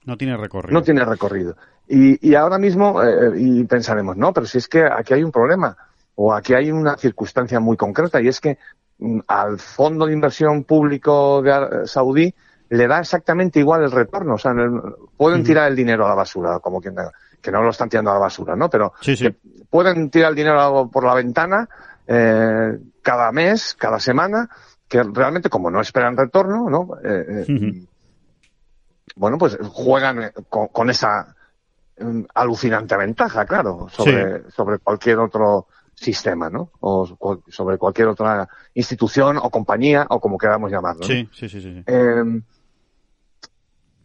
No tiene recorrido.
No tiene recorrido. Y, y ahora mismo, eh, y pensaremos, no, pero si es que aquí hay un problema, o aquí hay una circunstancia muy concreta, y es que mm, al fondo de inversión público de eh, Saudí le da exactamente igual el retorno. O sea, pueden tirar el dinero a la basura, como quien que no lo están tirando a la basura, ¿no? Pero pueden tirar el dinero por la ventana eh, cada mes, cada semana, que realmente como no esperan retorno, ¿no? Eh, eh bueno, pues juegan eh, con, esa mm, alucinante ventaja, claro, sobre, sobre cualquier otro sistema, ¿no? O sobre cualquier otra institución o compañía o como queramos llamarlo.
Sí, sí, sí, sí.
Em,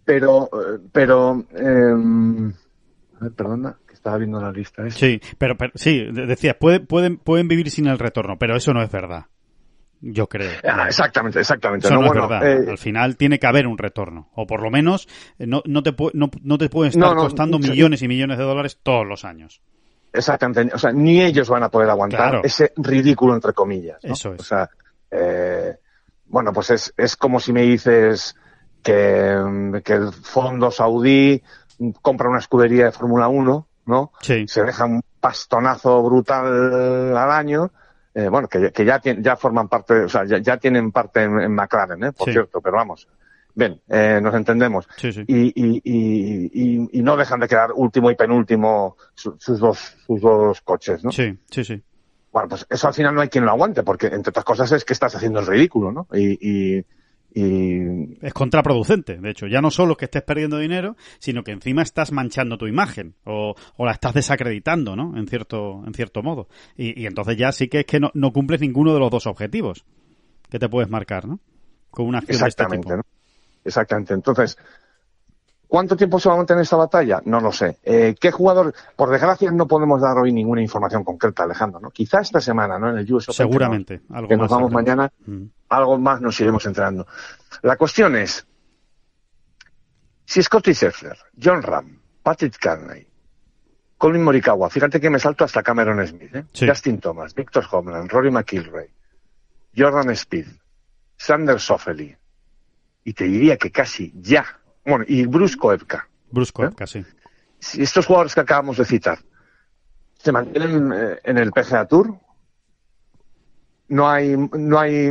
pero, pero, eh, perdona, que estaba viendo la lista.
Sí, pero, pero sí, decías, pueden, pueden, pueden vivir sin el retorno, pero eso no es verdad. Yo creo.
Ah, exactamente, exactamente.
no, eh, Al final tiene que haber un retorno. O por lo menos eh, no, no, te, no, no te pueden estar costando millones y millones de dólares todos los años.
Exactamente. O sea, ni ellos van a poder aguantar ese ridículo, entre comillas.
Eso es.
O sea, eh, bueno, pues es, es como si me dices que, que el fondo saudí compra una escudería de Fórmula 1, ¿no?
Sí.
Se deja un pastonazo brutal al año eh, bueno, que, que ya, ya forman parte, o sea, ya, tienen parte en, McLaren, ¿eh? por cierto, pero vamos. Bien, eh, nos entendemos. Y, y, y, y, no dejan de quedar último y penúltimo sus, dos, sus dos coches, ¿no?
Sí, sí, sí.
Bueno, pues eso al final no hay quien lo aguante, porque entre otras cosas es que estás haciendo el ridículo, ¿no? Y,
Y... Es contraproducente, de hecho. Ya no solo que estés perdiendo dinero, sino que encima estás manchando tu imagen o, la estás desacreditando, ¿no? En cierto, en cierto modo. Y, entonces ya sí que es que no, no, cumples ninguno de los dos objetivos que te puedes marcar, ¿no? Con una acción
Exactamente, ¿no? Exactamente. Entonces, ¿Cuánto tiempo se va a mantener esta batalla? No lo sé. Eh, ¿Qué jugador? Por desgracia no podemos dar hoy ninguna información concreta, Alejandro. ¿no? Quizá esta semana, ¿no? En el US
Seguramente.
Que, algo que nos vamos mañana, mm. algo más nos iremos entrando. La cuestión es, si Scotty Scheffler, John Ram, Patrick Carney, Colin Morikawa, fíjate que me salto hasta Cameron Smith, ¿eh? Justin Thomas, Victor Homeland, Rory McIlroy, Jordan Speed, Sander Soffeli, y te diría que casi ya bueno, y Bruce Koepka.
Bruce Koepka, sí.
Si estos jugadores que acabamos de citar se mantienen eh, en el PGA Tour, no hay, no hay,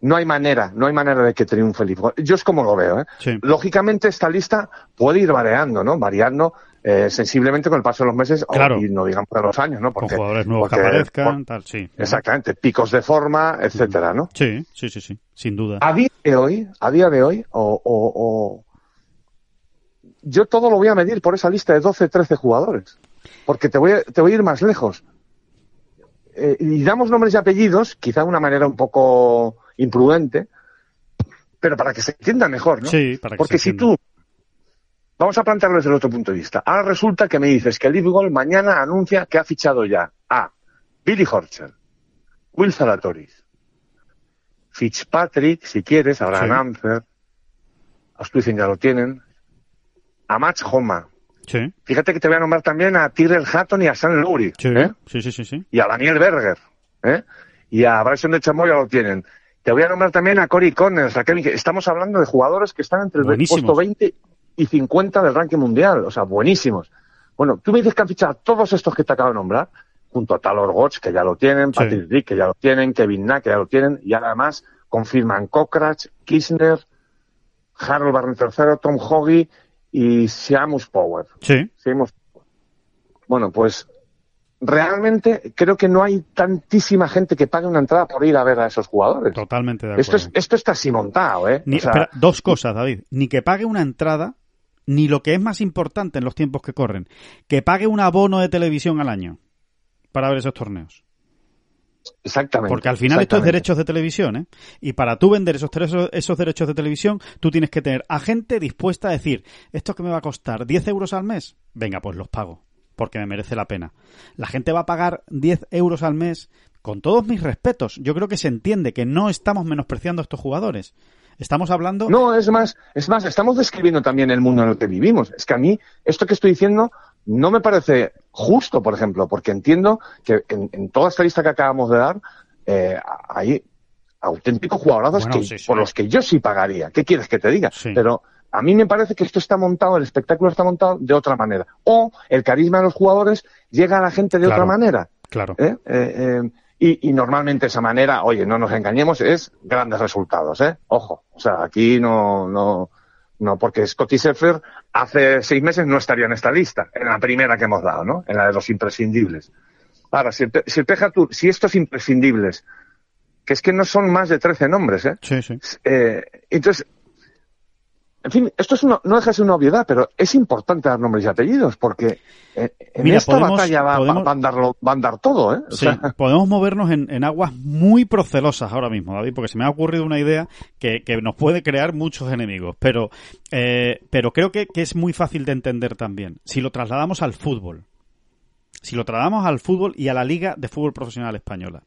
no hay manera, no hay manera de que triunfe el Yo es como lo veo, ¿eh? Lógicamente esta lista puede ir variando, ¿no? Variando eh, sensiblemente con el paso de los meses
claro.
y no digamos de los años, ¿no?
Porque, con jugadores nuevos que aparezcan, tal, sí.
Exactamente, picos de forma, etcétera, ¿no?
Sí, sí, sí, sí, sin duda.
A día de hoy, a día de hoy, o, o yo todo lo voy a medir por esa lista de 12, 13 jugadores. Porque te voy a, te voy a ir más lejos. Eh, y damos nombres y apellidos, quizá de una manera un poco imprudente, pero para que se entienda mejor, ¿no?
Sí, para que
Porque si tú, vamos a plantearlo desde el otro punto de vista. Ahora resulta que me dices que el Liverpool mañana anuncia que ha fichado ya a Billy Horcher, Will Zalatoris, Fitzpatrick, si quieres, Abraham sí. Amfer, Astuicen ya lo tienen, a Max Homa.
Sí.
Fíjate que te voy a nombrar también a Tyrell Hatton y a Sam Lowry.
¿eh? Sí. sí, sí, sí,
Y a Daniel Berger. ¿eh? Y a Bryson de Chamoy ya lo tienen. Te voy a nombrar también a Cory Connors, a Kevin. Estamos hablando de jugadores que están entre el puesto 20 y 50 del ranking mundial. O sea, buenísimos. Bueno, tú me dices que han fichado a todos estos que te acabo de nombrar, junto a Talor Gotch, que ya lo tienen, Patrick Rick, que ya lo tienen, Kevin Nack, que ya lo tienen, y además confirman Kokratch, Kirchner, Harold Barron III, Tom Hoggy, y Seamus Power.
Sí.
Bueno, pues realmente creo que no hay tantísima gente que pague una entrada por ir a ver a esos jugadores.
Totalmente de acuerdo.
Esto, es, esto está así montado, ¿eh?
espera, dos cosas, David. Ni que pague una entrada, ni lo que es más importante en los tiempos que corren, que pague un abono de televisión al año para ver esos torneos.
Exactamente.
Porque al final esto es derechos de televisión, ¿eh? Y para tú vender esos, esos derechos de televisión, tú tienes que tener a gente dispuesta a decir, ¿esto que me va a costar? ¿10 euros al mes? Venga, pues los pago, porque me merece la pena. La gente va a pagar 10 euros al mes, con todos mis respetos. Yo creo que se entiende que no estamos menospreciando a estos jugadores. Estamos hablando.
No, es más, es más, estamos describiendo también el mundo en el que vivimos. Es que a mí, esto que estoy diciendo no me parece justo, por ejemplo, porque entiendo que en, toda esta lista que acabamos de dar eh, hay auténticos jugadores por los que yo sí pagaría. ¿Qué quieres que te diga? Pero a mí me parece que esto está montado, el espectáculo está montado de otra manera. O el carisma de los jugadores llega a la gente de otra manera.
Claro.
¿Eh? Eh, y, y, normalmente esa manera, oye, no nos engañemos, es grandes resultados, ¿eh? Ojo, o sea, aquí no, no, no, porque Scotty Scheffler hace seis meses no estaría en esta lista, en la primera que hemos dado, ¿no? En la de los imprescindibles. Ahora, si el, si el si estos imprescindibles, que es que no son más de 13 nombres, ¿eh?
Sí, sí.
Eh, entonces, en fin, esto es no deja de ser una obviedad, pero es importante dar nombres y apellidos, porque en esta batalla va, a andar, todo, ¿eh?
sí, [laughs] podemos movernos en, aguas muy procelosas ahora mismo, David, porque se me ha ocurrido una idea que, nos puede crear muchos enemigos, pero, eh, pero creo que, que es muy fácil de entender también. Si lo trasladamos al fútbol, si lo trasladamos al fútbol y a la Liga de Fútbol Profesional Española.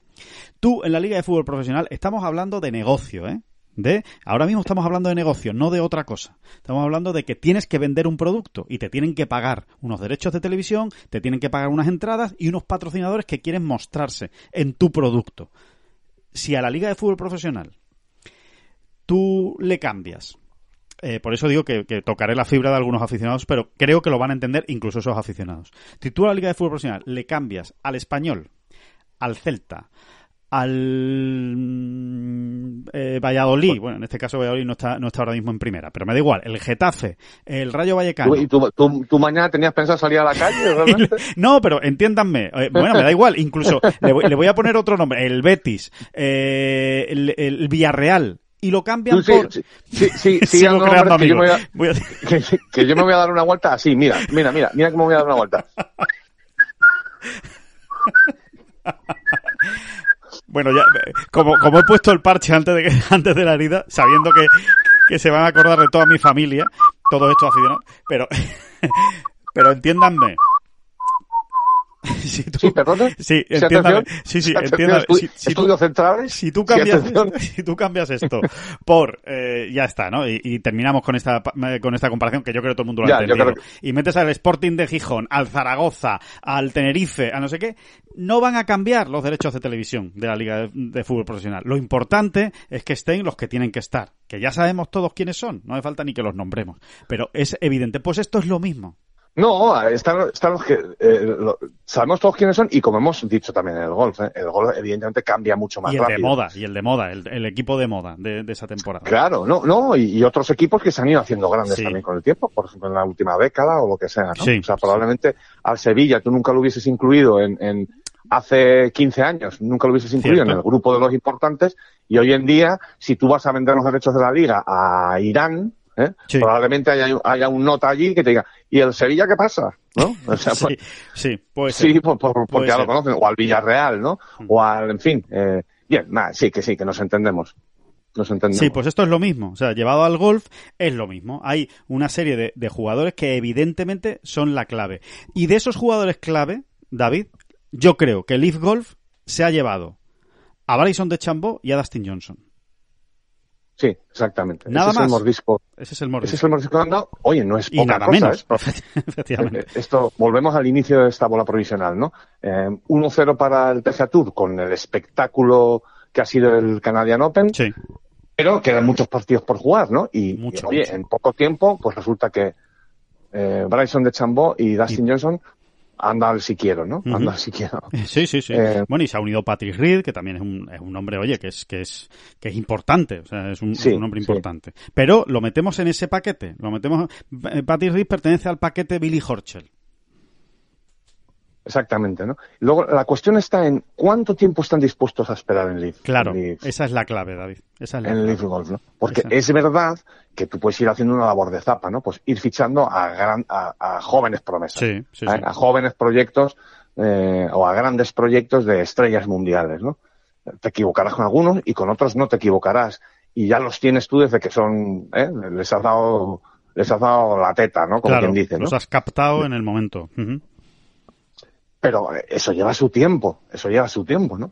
Tú, en la Liga de Fútbol Profesional, estamos hablando de negocio, ¿eh? De ahora mismo estamos hablando de negocio, no de otra cosa. Estamos hablando de que tienes que vender un producto y te tienen que pagar unos derechos de televisión, te tienen que pagar unas entradas y unos patrocinadores que quieren mostrarse en tu producto. Si a la liga de fútbol profesional tú le cambias, eh, por eso digo que, que, tocaré la fibra de algunos aficionados, pero creo que lo van a entender incluso esos aficionados. Si tú a la liga de fútbol profesional le cambias al español, al Celta, al mm, eh, Valladolid, pues- bueno, en este caso Valladolid no está, no está ahora mismo en primera, pero me da igual, el Getafe, el Rayo Vallecano.
¿Y tú, mañana tenías pensado salir a la calle? [laughs] Realmente?
no, pero entiéndanme, eh, bueno, me da igual, incluso le voy, a poner otro nombre, el Betis, eh, el, Villarreal, y lo cambian por...
Sí, sí, sí, [laughs]
Sigo creando amigos. [laughs]
Que, que, yo me voy a dar una vuelta así, mira, mira, mira, mira cómo me voy a dar una vuelta.
Bueno, ya, como, como he puesto el parche antes de, que, [laughs] antes de la herida, sabiendo que, que se van a acordar de toda mi familia, todo esto aficionado, pero, [laughs] pero entiéndanme, [laughs]
si tú, sí,
entiéndame. Sí, sí, entiéndame. Si,
si tú, centrales.
Si tú cambias, [laughs] si tú cambias esto por, eh, ya está, ¿no? Y, y, terminamos con esta, con esta comparación que yo creo que todo el mundo lo ha entendido. Que... Y metes al Sporting de Gijón, al Zaragoza, al Tenerife, a no sé qué, no van a cambiar los derechos de televisión de la Liga de, de Fútbol Profesional. Lo importante es que estén los que tienen que estar. Que ya sabemos todos quiénes son. No hace falta ni que los nombremos. Pero es evidente. Pues esto es lo mismo.
No, están, están los que eh, lo, sabemos todos quiénes son y como hemos dicho también en el golf, ¿eh? el golf evidentemente cambia mucho más
y el
rápido.
de moda y el de moda, el, el equipo de moda de, de, esa temporada.
Claro, no, no y, y, otros equipos que se han ido haciendo grandes sí. también con el tiempo, por ejemplo en la última década o lo que sea, ¿no?
Sí.
O sea, probablemente al Sevilla tú nunca lo hubieses incluido en, en hace 15 años, nunca lo hubieses incluido Cierto. en el grupo de los importantes y hoy en día si tú vas a vender los derechos de la liga a Irán ¿Eh? Sí. Probablemente haya, haya, un nota allí que te diga, ¿y el Sevilla qué pasa? ¿No?
O sea, [laughs] sí, sí, puede
sí, por, por, porque
puede
ya lo conocen, o al Villarreal, ¿no? Mm. O al, en fin, eh, bien, nada, sí, que sí, que nos entendemos. Nos entendemos.
Sí, pues esto es lo mismo. O sea, llevado al golf es lo mismo. Hay una serie de, de jugadores que evidentemente son la clave. Y de esos jugadores clave, David, yo creo que Leaf Golf se ha llevado a Bryson de Chambó y a Dustin Johnson.
Sí, exactamente.
Nada
ese
más.
Es el mordisco.
Ese es el mordisco.
Ese es el mordisco andado. Oye, no es poca
y nada
cosa,
menos,
¿eh? [laughs]
efectivamente.
Esto, volvemos al inicio de esta bola provisional, ¿no? Eh, 1-0 para el PGA Tour con el espectáculo que ha sido el Canadian Open.
Sí.
Pero quedan muchos partidos por jugar, ¿no? Y,
mucho,
y oye,
mucho.
en poco tiempo, pues resulta que eh, Bryson de Chambó y Dustin y... Johnson anda al si quiero, ¿no?
Uh -huh.
Anda al si quiero. [laughs]
Sí, sí, sí. Eh, bueno, y se ha unido Patrick Reed, que también es un, es un hombre, oye, que es, que es, que es importante, o sea, es un,
sí,
es un hombre importante. Sí. Pero lo metemos en ese paquete, lo metemos, Patrick Reed pertenece al paquete Billy Horschel.
Exactamente, ¿no? Luego, la cuestión está en cuánto tiempo están dispuestos a esperar en Leaf.
Claro,
en
esa es la clave, David. Esa es la
en
clave.
Leaf Golf, ¿no? Porque es verdad que tú puedes ir haciendo una labor de zapa, ¿no? Pues ir fichando a, gran, a, a jóvenes promesas.
Sí, sí,
¿eh?
sí.
A jóvenes proyectos eh, o a grandes proyectos de estrellas mundiales, ¿no? Te equivocarás con algunos y con otros no te equivocarás. Y ya los tienes tú desde que son, ¿eh? Les has dado, les has dado la teta, ¿no? Como
claro,
quien dice, ¿no?
Los has captado en el momento. Uh -huh.
Pero eso lleva su tiempo, eso lleva su tiempo, ¿no?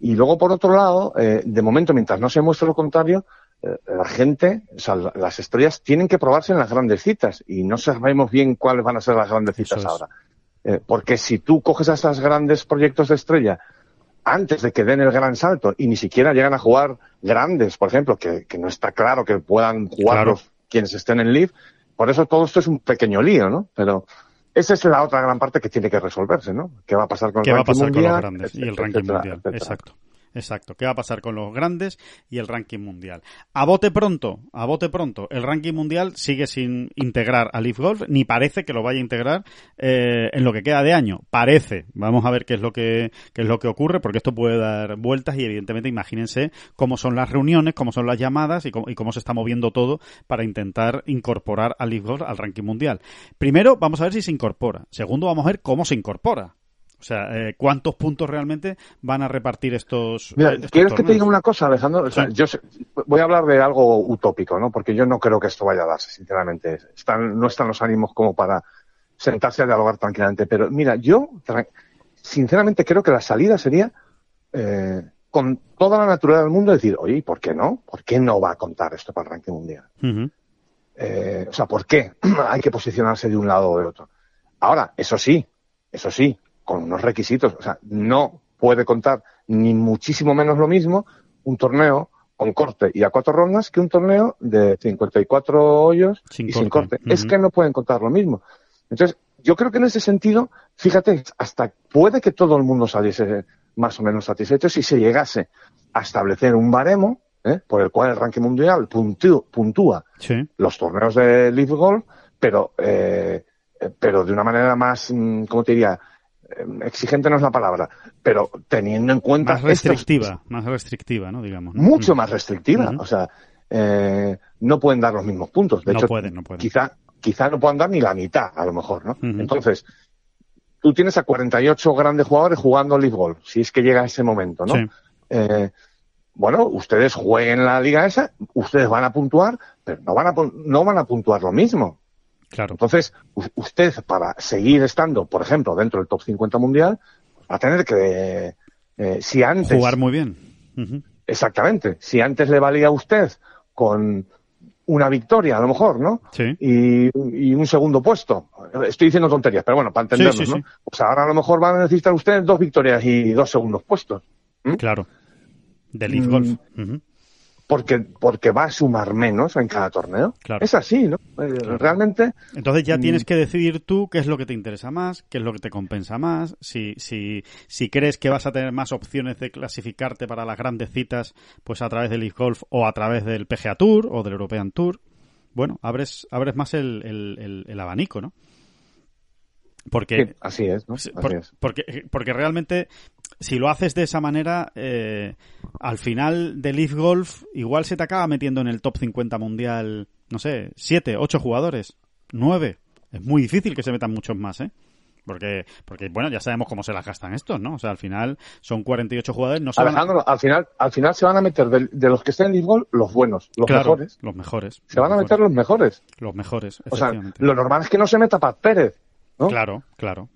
Y luego, por otro lado, eh, de momento, mientras no se muestre lo contrario, eh, la gente, o sea, las estrellas tienen que probarse en las grandes citas y no sabemos bien cuáles van a ser las grandes citas
es.
ahora. Eh, porque si tú coges a esos grandes proyectos de estrella antes de que den el gran salto y ni siquiera llegan a jugar grandes, por ejemplo, que, que no está claro que puedan jugar
Claro.
quienes estén en Leaf, por eso todo esto es un pequeño lío, ¿no? Pero esa es la otra gran parte que tiene que resolverse, ¿no? ¿Qué va a pasar con el
¿Qué va a con los grandes y el
etcétera,
ranking mundial?
etcétera.
Exacto. Exacto. ¿Qué va a pasar con los grandes y el ranking mundial? A bote pronto, a bote pronto, el ranking mundial sigue sin integrar a Leaf Golf, ni parece que lo vaya a integrar eh, en lo que queda de año. Parece. Vamos a ver qué es lo que qué es lo que ocurre, porque esto puede dar vueltas y evidentemente imagínense cómo son las reuniones, cómo son las llamadas y cómo, y cómo se está moviendo todo para intentar incorporar a Leaf Golf al ranking mundial. Primero, vamos a ver si se incorpora. Segundo, vamos a ver cómo se incorpora. O sea, eh, ¿cuántos puntos realmente van a repartir estos?
Mira,
estos
¿quieres que te diga una cosa, Alejandro? O sea,
Sí.
yo sé- voy a hablar de algo utópico, ¿no? Porque yo no creo que esto vaya a darse, sinceramente. Están, no están los ánimos como para sentarse a dialogar tranquilamente. Pero mira, yo sinceramente creo que la salida sería eh, con toda la naturaleza del mundo decir, oye, ¿y ¿por qué no? ¿Por qué no va a contar esto para el ranking mundial? Eh, o sea, ¿por qué [clears throat] hay que posicionarse de un lado o de otro? Ahora, eso sí, eso sí, con unos requisitos. O sea, no puede contar ni muchísimo menos lo mismo un torneo con corte y a cuatro rondas que un torneo de 54 hoyos
Sin
y sin
corte.
Es que no pueden contar lo mismo. Entonces, yo creo que en ese sentido, fíjate, hasta puede que todo el mundo saliese más o menos satisfecho si se llegase a establecer un baremo ¿eh? por el cual el ranking mundial puntú- puntúa
Sí.
los torneos de Leaf Golf, pero, eh, eh, pero de una manera más, mm, ¿cómo te diría? Exigente no es la palabra, pero teniendo en cuenta...
Más restrictiva, más restrictiva, ¿no? Digamos.
Mucho más restrictiva, o sea, eh, no pueden dar los mismos puntos. De
no
hecho,
pueden, no pueden.
Quizá, quizá no puedan dar ni la mitad, a lo mejor, ¿no? Entonces, tú tienes a 48 grandes jugadores jugando League Golf, si es que llega ese momento, ¿no? Eh, bueno, ustedes jueguen la liga esa, ustedes van a puntuar, pero no van a, no van a puntuar lo mismo.
Claro.
Entonces, usted para seguir estando, por ejemplo, dentro del top 50 mundial, va a tener que, eh, si antes...
Jugar muy bien.
Exactamente. Si antes le valía a usted con una victoria, a lo mejor, ¿no?
Sí.
Y, un segundo puesto. Estoy diciendo tonterías, pero bueno, para entendernos, ¿no? Pues ahora a lo mejor van a necesitar ustedes dos victorias y dos segundos puestos.
Claro. De Leaf Golf.
Mm porque, porque va a sumar menos en cada torneo.
Claro.
Es así, ¿no? Eh, realmente.
Entonces ya tienes mm. que decidir tú qué es lo que te interesa más, qué es lo que te compensa más, si, si, si crees que vas a tener más opciones de clasificarte para las grandes citas, pues a través del League Golf o a través del PGA Tour o del European Tour. Bueno, abres, abres más el, el, el abanico, ¿no? Porque,
así es, ¿no? Así es.
Porque, porque realmente, si lo haces de esa manera, eh, al final de Leaf Golf, igual se te acaba metiendo en el top 50 mundial, no sé, 7, 8 jugadores, 9. Es muy difícil que se metan muchos más, ¿eh? Porque, porque bueno, ya sabemos cómo se las gastan estos, ¿no? O sea, al final son 48 jugadores. No se
Alejandro, al, final, al final se van a meter de, los que estén en Leaf Golf los buenos, los mejores.
Los mejores.
Se van a meter los mejores.
Los mejores,
O sea, lo normal es que no se meta Pat Pérez
Claro, claro.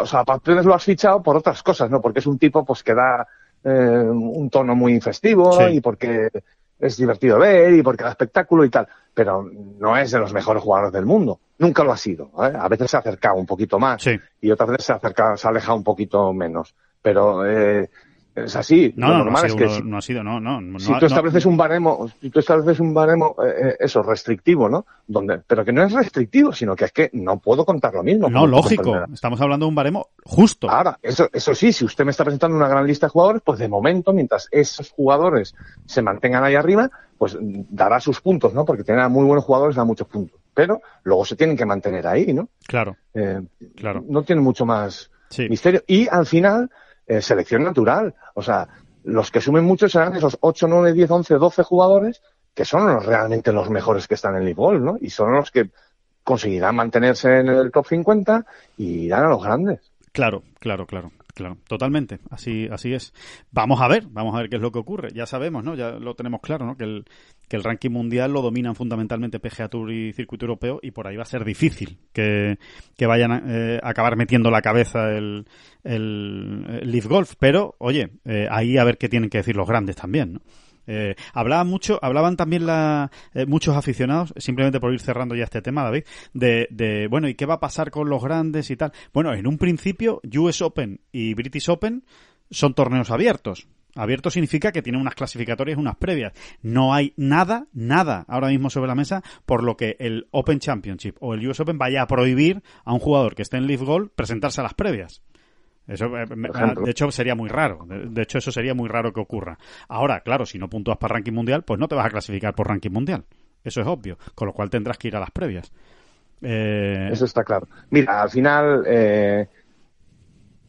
O sea, aparte lo has fichado por otras cosas, ¿no? Porque es un tipo pues que da eh, un tono muy festivo y porque es divertido ver y porque da espectáculo y tal. Pero no es de los mejores jugadores del mundo. Nunca lo ha sido. ¿eh? A veces se ha acercado un poquito más y otras veces se ha, acercado, se ha alejado un poquito menos. Pero eh, es así.
No, no, normal es que no ha sido, no, no.
Si tú estableces un baremo, si tú estableces un baremo, eh, eh, eso, restrictivo, ¿no? Donde, pero que no es restrictivo, sino que es que no puedo contar lo mismo.
No, lógico. Estamos hablando de un baremo justo.
Ahora, eso, eso sí, si usted me está presentando una gran lista de jugadores, pues de momento, mientras esos jugadores se mantengan ahí arriba, pues dará sus puntos, ¿no? Porque tener muy buenos jugadores da muchos puntos. Pero luego se tienen que mantener ahí, ¿no?
Claro.
Eh,
claro.
No tiene mucho más misterio. Y al final, eh, selección natural. O sea, los que sumen mucho serán esos 8, 9, 10, 11, 12 jugadores que son los, realmente los mejores que están en el Golf, ¿no? Y son los que conseguirán mantenerse en el top 50 y irán a los grandes.
Claro, claro, claro. Claro, totalmente, así, así es. Vamos a ver, vamos a ver qué es lo que ocurre. Ya sabemos, ¿no? Ya lo tenemos claro, ¿no? Que el, que el ranking mundial lo dominan fundamentalmente PGA Tour y Circuito Europeo y por ahí va a ser difícil que, que vayan a eh, acabar metiendo la cabeza el, el, Leaf Golf. Pero, oye, eh, ahí a ver qué tienen que decir los grandes también, ¿no? Eh, hablaba mucho, hablaban también la, eh, muchos aficionados, simplemente por ir cerrando ya este tema, David, de, de, bueno, ¿y qué va a pasar con los grandes y tal? Bueno, en un principio, US Open y British Open son torneos abiertos. Abierto significa que tienen unas clasificatorias, unas previas. No hay nada, nada ahora mismo sobre la mesa por lo que el Open Championship o el US Open vaya a prohibir a un jugador que esté en Leaf Gold presentarse a las previas. Eso, eh, de hecho, sería muy raro. De, hecho, eso sería muy raro que ocurra. Ahora, claro, si no puntúas para ranking mundial, pues no te vas a clasificar por ranking mundial. Eso es obvio. Con lo cual tendrás que ir a las previas.
Eh... Eso está claro. Mira, al final, eh,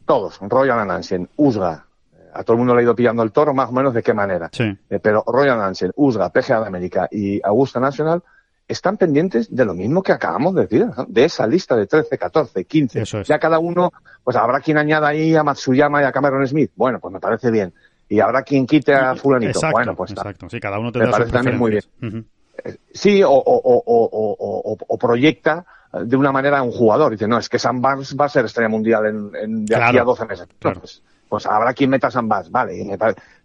todos, Royal Nansen, Usga, a todo el mundo le ha ido pillando el toro más o menos de qué manera.
Sí.
Eh, pero Royal Nansen, Usga, PGA de América y Augusta National están pendientes de lo mismo que acabamos de decir, de esa lista de 13, 14, 15. Ya cada uno, pues habrá quien añada ahí a Matsuyama y a Cameron Smith. Bueno, pues me parece bien. Y habrá quien quite a fulanito. bueno, pues
exacto. Sí, cada uno
me parece también muy bien. Eh, sí, o, o, o, o, proyecta de una manera a un jugador. Dice, no, es que Sam Barnes va a ser estrella mundial en, en de aquí a 12 meses. Pues, pues, habrá quien meta a Sam Barnes, vale.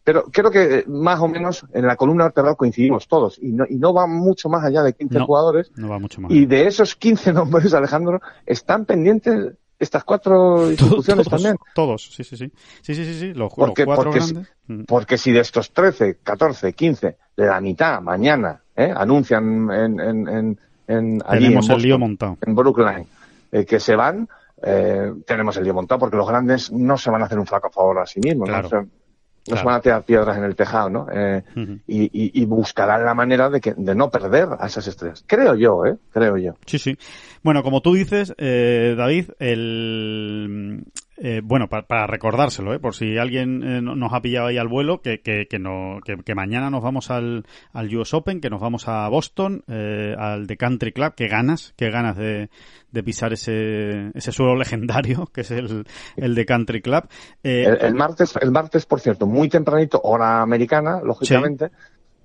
Pero creo que más o menos en la columna vertebral coincidimos todos y no, y no va mucho más allá de 15 jugadores.
No va mucho más.
Y de esos 15 [laughs] nombres, Alejandro, están pendientes estas cuatro instituciones también.
Todos, sí, sí, sí. Sí, sí, sí, sí. Los, porque, cuatro
porque,
grandes.
Si, porque si de estos 13, 14, 15, de la mitad mañana ¿eh? anuncian en, en, en, en allí
Tenemos
en Boston,
el lío montado.
En Brookline, eh, que se van, eh, tenemos el lío montado porque los grandes no se van a hacer un flaco favor a sí mismos.
Claro.
¿no? nos van a tirar piedras en el tejado, ¿no? Eh,
uh -huh.
y, y, y, buscarán la manera de, que, de no perder a esas estrellas. Creo yo, ¿eh? Creo yo.
Sí, sí. Bueno, como tú dices, eh, David, el, eh, bueno, para, recordárselo, ¿eh? por si alguien eh, nos ha pillado ahí al vuelo, que, que, que, no, que, mañana nos vamos al, al US Open, que nos vamos a Boston, eh, al The Country Club, que ganas, que ganas de, de pisar ese, ese suelo [laughs] legendario, que es el, el The Country Club.
El, martes, el martes, por cierto, muy tempranito, hora americana, lógicamente,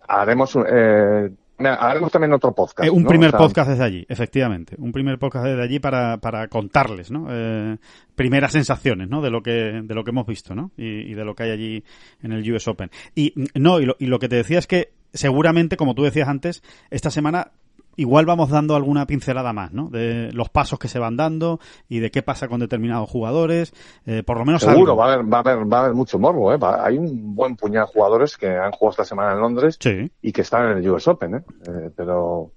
haremos eh, haremos también otro podcast.
Eh, un primer podcast desde allí, efectivamente. Un primer podcast desde allí para, para contarles, ¿no? Eh, primeras sensaciones, ¿no? De lo que, de lo que hemos visto, ¿no? Y, y, de lo que hay allí en el US Open. Y, no, y lo, y lo que te decía es que seguramente, como tú decías antes, esta semana igual vamos dando alguna pincelada más, ¿no? De los pasos que se van dando y de qué pasa con determinados jugadores, eh, por lo menos
Seguro, va a, haber, va, a haber, va a haber mucho morbo, ¿eh? hay un buen puñado de jugadores que han jugado esta semana en Londres y que están en el US Open, ¿eh? eh pero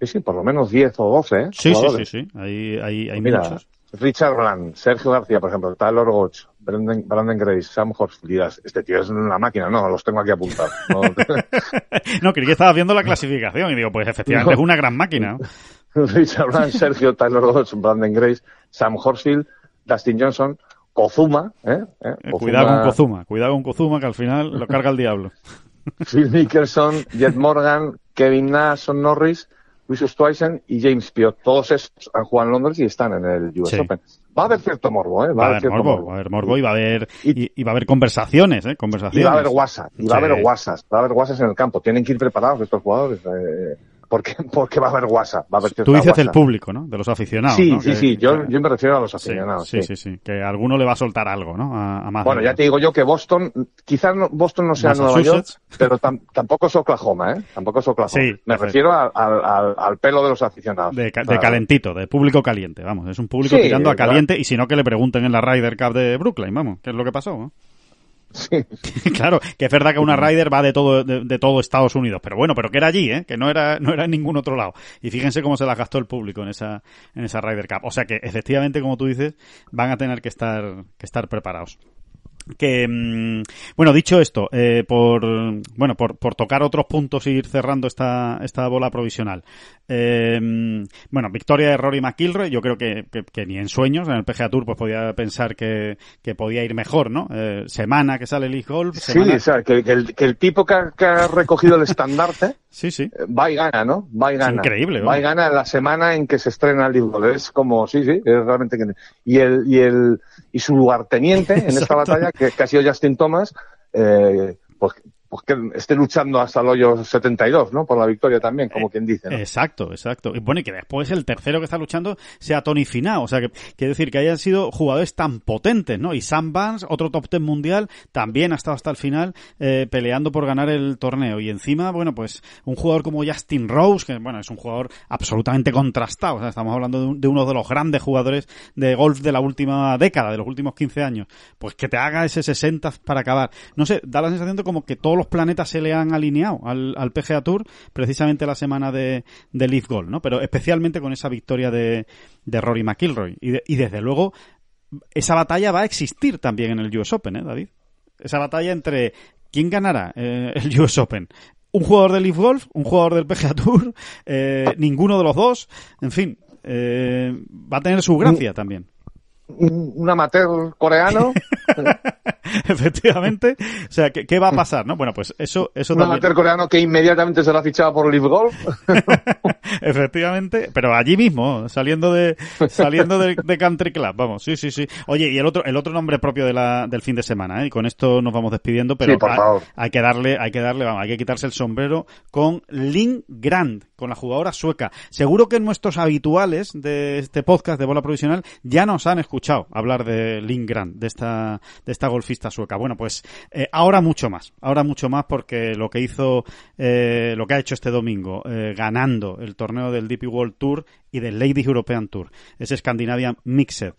sí, sí, por lo menos 10 o 12, ¿eh?
Sí, sí, sí, sí, hay, hay, hay muchos.
Richard Brand, Sergio García, por ejemplo, Tyler Goch, Brandon, Brandon Grace, Sam Horsfield, este tío es una máquina, no, los tengo aquí apuntados.
No, [laughs] no creí que estabas viendo la clasificación y digo, pues efectivamente es una gran máquina. [laughs]
Richard Brand, Sergio, Tyler Goch, Brandon Grace, Sam Horsfield, Dustin Johnson, Kozuma, ¿eh? ¿Eh?
¿eh? Cuidado con Kozuma, cuidado con Kozuma que al final lo carga el diablo. [laughs]
Phil Mickelson, Jet Morgan, Kevin Nash, Norris, Luis y James Piot. Todos estos han jugado en Londres y están en el US Open. Va a haber cierto morbo, ¿eh?
Va, a haber morbo, va a haber morbo y va a haber, y, va a haber conversaciones, ¿eh? Conversaciones.
Y va a haber WhatsApp, y va a haber WhatsApp, va a haber WhatsApp en el campo. Tienen que ir preparados estos jugadores. Eh, porque, [laughs] porque va a haber WhatsApp. Va a haber
Tú dices el público, ¿no? De los aficionados.
Sí, sí, sí. Yo, yo me refiero a los aficionados.
Sí, sí, sí, Que alguno le va a soltar algo, ¿no? A,
más bueno, ya te digo yo que Boston, quizás Boston no sea Nueva York, [laughs] pero tampoco es Oklahoma, ¿eh? Tampoco es Oklahoma. Sí, me refiero al, al, al, pelo de los aficionados.
De, de calentito, de público caliente, vamos. Es un público tirando a caliente y si no que le pregunten en la Ryder Cup de Brooklyn, vamos. ¿Qué es lo que pasó? ¿no? [laughs] claro, que es verdad que una Ryder va de todo, de, todo Estados Unidos, pero bueno, pero que era allí, ¿eh? que no era, no era en ningún otro lado. Y fíjense cómo se la gastó el público en esa, en esa Ryder Cup. O sea que efectivamente, como tú dices, van a tener que estar, que estar preparados que mm, bueno dicho esto eh, por bueno por, por tocar otros puntos e ir cerrando esta esta bola provisional eh, bueno victoria de Rory McIlroy yo creo que, que, ni en sueños en el PGA Tour pues podía pensar que, que podía ir mejor no eh, semana que sale el League Golf
sí o sea que, el, que el tipo que ha, recogido el estandarte [laughs]
sí sí.
va y gana no va y gana.
increíble
va y gana la semana en que se estrena el League Golf es como sí sí es realmente que y el y el y su lugarteniente en [laughs] esta batalla que, que ha sido Justin Thomas, eh, pues pues que esté luchando hasta el hoyo 72, ¿no? Por la victoria también, como quien dice. ¿no?
Exacto, exacto. Y bueno, y que después el tercero que está luchando sea Tony Finau. O sea, que quiere decir que hayan sido jugadores tan potentes, ¿no? Y Sam Vance, otro top ten mundial, también ha estado hasta el final eh, peleando por ganar el torneo. Y encima, bueno, pues un jugador como Justin Rose, que bueno, es un jugador absolutamente contrastado. O sea, estamos hablando de, uno de los grandes jugadores de golf de la última década, de los últimos 15 años. Pues que te haga ese 60 para acabar. No sé, da la sensación de como que todos los planetas se le han alineado al, al PGA Tour precisamente la semana de, de Leaf Gold, ¿no? Pero especialmente con esa victoria de, de Rory McIlroy. Y, y desde luego, esa batalla va a existir también en el US Open, ¿eh, David? Esa batalla entre quién ganará eh, el US Open. Un jugador del Leaf Golf, un jugador del PGA Tour, [laughs] eh, ninguno de los dos, en fin, eh, va a tener su gracia también
un amateur coreano. [laughs] [laughs]
Efectivamente. O sea, ¿qué, va a pasar? no Bueno, pues eso, eso
Un amateur coreano que inmediatamente será fichado por Live Golf. [laughs]
Efectivamente, pero allí mismo, saliendo de, saliendo de, Country Club, vamos, sí, sí, sí. Oye, y el otro, el otro nombre propio de la, del fin de semana, ¿eh? y con esto nos vamos despidiendo, pero hay, que darle, hay que darle, vamos, hay que quitarse el sombrero con Lynn Grant, con la jugadora sueca. Seguro que nuestros habituales de este podcast de bola provisional ya nos han escuchado hablar de Lindgren, de esta, de esta golfista sueca. Bueno, pues eh, ahora mucho más, ahora mucho más porque lo que hizo, eh, lo que ha hecho este domingo, eh, ganando el torneo del DP World Tour y del Ladies European Tour, ese Scandinavian Mixed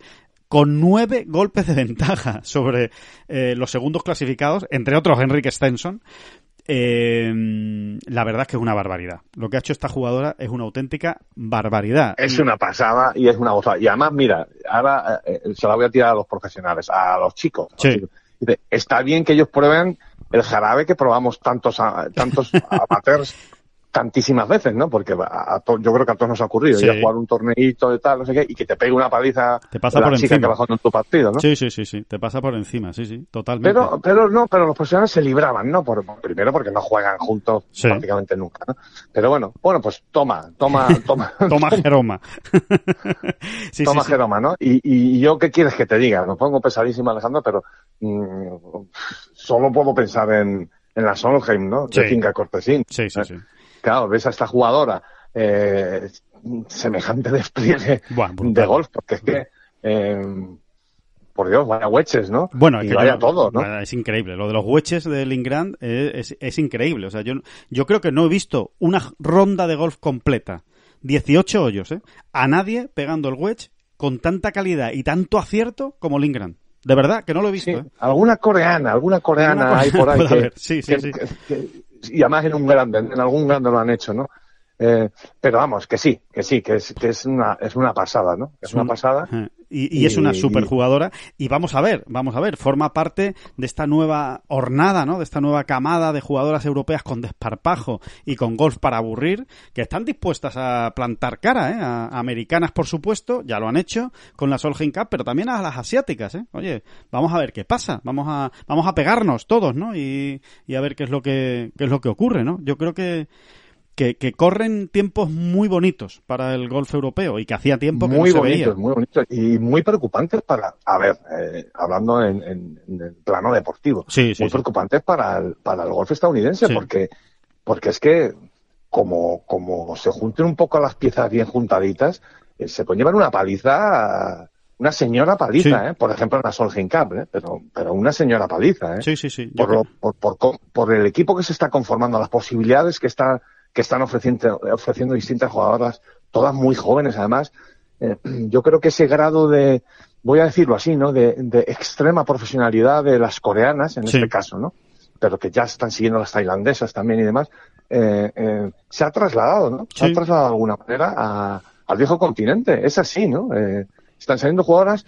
con nueve golpes de ventaja sobre los segundos clasificados, entre otros Henrik Stenson, eh, la verdad es que es una barbaridad. Lo que ha hecho esta jugadora es una auténtica barbaridad.
Es una pasada y es una gozada. Y además, mira, ahora eh, eh, se la voy a tirar a los profesionales, a los chicos. Está bien que ellos prueben el jarabe que probamos tantos, tantos [laughs] amateurs tantísimas veces, ¿no? Porque yo creo que a todos nos ha ocurrido ir a jugar un torneito de tal, no sé qué, y que te pegue una paliza
te pasa la por chica
encima. que en tu partido, ¿no?
Sí, sí, sí, sí, te pasa por encima, sí, sí, totalmente.
Pero, pero no, pero los profesionales se libraban, ¿no? Por, primero porque no juegan juntos prácticamente nunca, ¿no? Pero bueno, bueno, pues toma, toma, [laughs] toma.
toma [laughs] Jeroma.
toma Jeroma, ¿no? Y, y, yo, ¿qué quieres que te diga? Me pongo pesadísimo, Alejandro, pero mm, solo puedo pensar en, en la Solheim, ¿no? De Finca Cortesín.
Sí, sí, sí
claro, ves a esta jugadora eh, semejante despliegue de golf, porque es que, eh, por Dios, vaya hueches, ¿no?
Bueno,
y vaya todo, ¿no?
Es increíble. Lo de los hueches de Lingrand es, es, increíble. O sea, yo, yo creo que no he visto una ronda de golf completa. 18 hoyos, ¿eh? A nadie pegando el wedge con tanta calidad y tanto acierto como Lingrand. De verdad, que no lo he visto. ¿eh?
Alguna coreana, alguna coreana hay por ahí. [laughs] Que,
sí, sí, sí
y además en un grande, en algún grande lo han hecho, ¿no? Eh, pero vamos, que sí, que sí, que es, que es una, es una pasada, ¿no? Es una pasada.
Y, es una superjugadora. Y vamos a ver, vamos a ver, forma parte de esta nueva hornada, ¿no? De esta nueva camada de jugadoras europeas con desparpajo y con golf para aburrir, que están dispuestas a plantar cara, ¿eh? A, americanas, por supuesto, ya lo han hecho con la Solheim Cup, pero también a las asiáticas, ¿eh? Oye, vamos a ver qué pasa, vamos a, vamos a pegarnos todos, ¿no? Y, y a ver qué es lo que, qué es lo que ocurre, ¿no? Yo creo que que, que, corren tiempos muy bonitos para el golf europeo y que hacía tiempo que
muy
no
se
bonitos,
Muy bonitos y muy preocupantes para, a ver, eh, hablando en, en, el plano deportivo,
sí, sí,
muy preocupantes para el, para el golf estadounidense porque, porque es que como, como se junten un poco las piezas bien juntaditas, eh, se pueden llevar una paliza una señora paliza, ¿eh? por ejemplo en la Solheim Cup, ¿eh? pero, pero una señora paliza. ¿eh?
Sí, sí, sí.
Por, por, por, por, el equipo que se está conformando, las posibilidades que está que están ofreciendo, ofreciendo distintas jugadoras, todas muy jóvenes además. Eh, [clears throat] yo creo que ese grado de, voy a decirlo así, ¿no? De, extrema profesionalidad de las coreanas, en este caso, ¿no? Pero que ya están siguiendo las tailandesas también y demás, eh, eh, se ha trasladado, ¿no? Se ha trasladado de alguna manera al viejo continente. Es así, ¿no? están saliendo jugadoras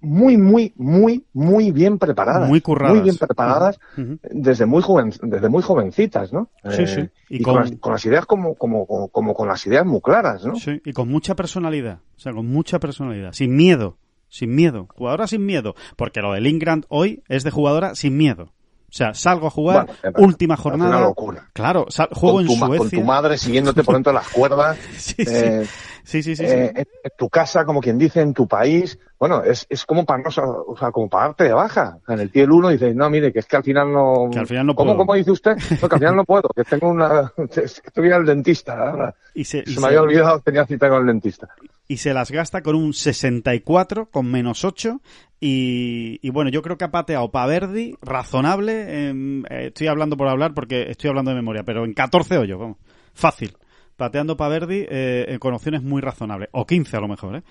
muy, muy, muy, muy bien preparadas.
Muy curradas.
Muy bien preparadas desde muy joven, desde muy jovencitas, ¿no?
Sí, sí.
Eh, y, con... las, ideas como, como, como, con las ideas muy claras, ¿no?
Sí, y con mucha personalidad. O sea, con mucha personalidad. Sin miedo. Sin miedo. Jugadora sin miedo. Porque lo del Ingrand hoy es de jugadora sin miedo. O sea, salgo a jugar, última jornada.
Una locura.
Claro, juego en Suecia.
Con tu madre siguiéndote por dentro de las cuerdas. [laughs]
sí, eh, sí. sí, sí,
eh, en, tu casa, como quien dice, en tu país. Bueno, es, es como para no, o sea, como para darte de baja. En el tiel 1 dices, no, mire, que es que al final no.
Que al final no
puedo. ¿Cómo, dice usted? [laughs] No, que al final no puedo, que tengo una. [laughs] Estoy al dentista. Y se, se me había olvidado, tenía cita con el dentista
y se las gasta con un 64 con menos 8 y, y bueno yo creo que ha pateado Paverdi razonable eh, estoy hablando por hablar porque estoy hablando de memoria pero en 14 hoyos vamos fácil pateando Paverdi eh, con opciones muy razonables o 15 a lo mejor ¿eh?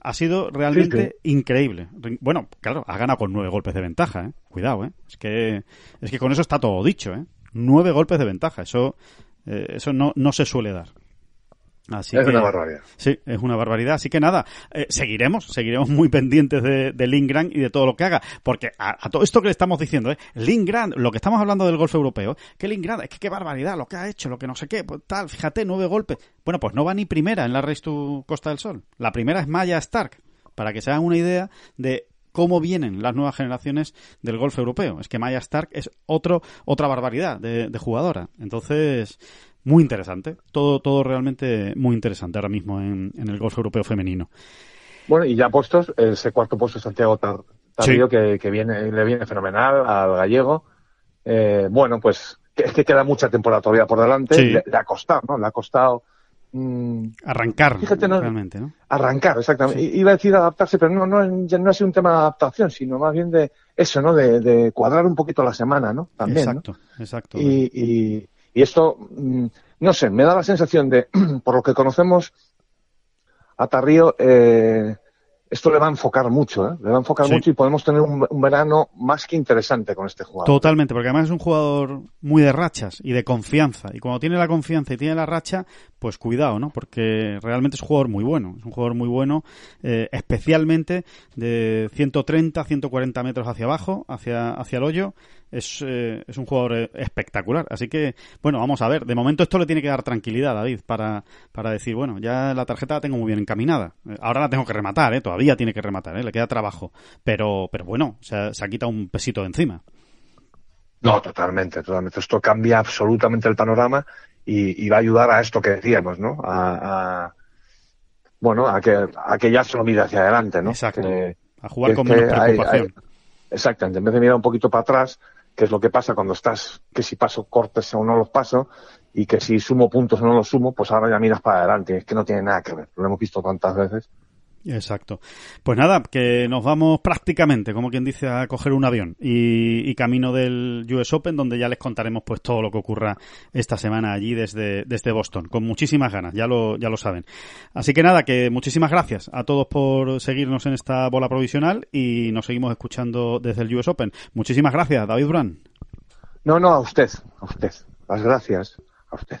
ha sido realmente increíble bueno claro ha ganado con 9 golpes de ventaja ¿eh? cuidado ¿eh? es que es que con eso está todo dicho ¿eh? 9 golpes de ventaja eso eh, eso no, no se suele dar
es una barbaridad.
Sí, es una barbaridad. Así que nada, eh, seguiremos, seguiremos muy pendientes de, de Lindgren y de todo lo que haga. Porque a, todo esto que le estamos diciendo, ¿eh? Lindgren, lo que estamos hablando del golf europeo, que Lindgren, es que qué barbaridad lo que ha hecho, lo que no sé qué, pues tal, fíjate, nueve golpes. Bueno, pues no va ni primera en la Race to Costa del Sol. La primera es Maya Stark, para que se hagan una idea de cómo vienen las nuevas generaciones del golf europeo. Es que Maya Stark es otro, otra barbaridad de, de jugadora. Entonces, muy interesante. Todo, todo realmente muy interesante ahora mismo en, el golf europeo femenino.
Bueno, y ya puestos, ese cuarto puesto de Santiago Tarrío, que, viene, le viene fenomenal al gallego. Eh, bueno, pues es que queda mucha temporada todavía por delante. Le, ha costado, ¿no? Le ha costado.
Mm, arrancar, realmente, ¿no?
Arrancar, exactamente. Iba a decir adaptarse, pero no, no, no es un tema de adaptación, sino más bien de eso, ¿no? De, cuadrar un poquito la semana, ¿no? También.
Exacto, exacto.
y y esto, mm, no sé, me da la sensación de, [clears throat] por lo que conocemos a Tarrío, eh, esto le va a enfocar mucho, ¿eh? le va a enfocar mucho y podemos tener un, verano más que interesante con este jugador.
Totalmente, porque además es un jugador muy de rachas y de confianza. Y cuando tiene la confianza y tiene la racha, pues cuidado, ¿no? Porque realmente es un jugador muy bueno, es un jugador muy bueno, eh, especialmente de 130, 140 metros hacia abajo, hacia, hacia el hoyo, es, eh, es un jugador eh, espectacular. Así que, bueno, vamos a ver. De momento esto le tiene que dar tranquilidad, David, para, para decir, bueno, ya la tarjeta la tengo muy bien encaminada. Eh, ahora la tengo que rematar, ¿eh? Todavía tiene que rematar, ¿eh? Le queda trabajo. Pero, pero bueno, se, se ha quitado un pesito de encima.
No, totalmente, totalmente. Esto cambia absolutamente el panorama y, y va a ayudar a esto que decíamos, ¿no? A, a bueno, a que, a que ya se lo mire hacia adelante, ¿no?
Exacto. a jugar con menos preocupación.
exactamente. En vez de mirar un poquito para atrás, que es lo que pasa cuando estás, que si paso cortes o no los paso, y que si sumo puntos o no los sumo, pues ahora ya miras para adelante. Es que no tiene nada que ver. Lo hemos visto tantas veces.
Exacto. Pues nada, que nos vamos prácticamente, como quien dice, a coger un avión y, camino del US Open, donde ya les contaremos pues todo lo que ocurra esta semana allí desde, desde Boston, con muchísimas ganas, ya lo, ya lo saben. Así que nada, que muchísimas gracias a todos por seguirnos en esta bola provisional y nos seguimos escuchando desde el US Open. Muchísimas gracias, David Durán.
No, no, a usted, a usted. Las gracias a usted.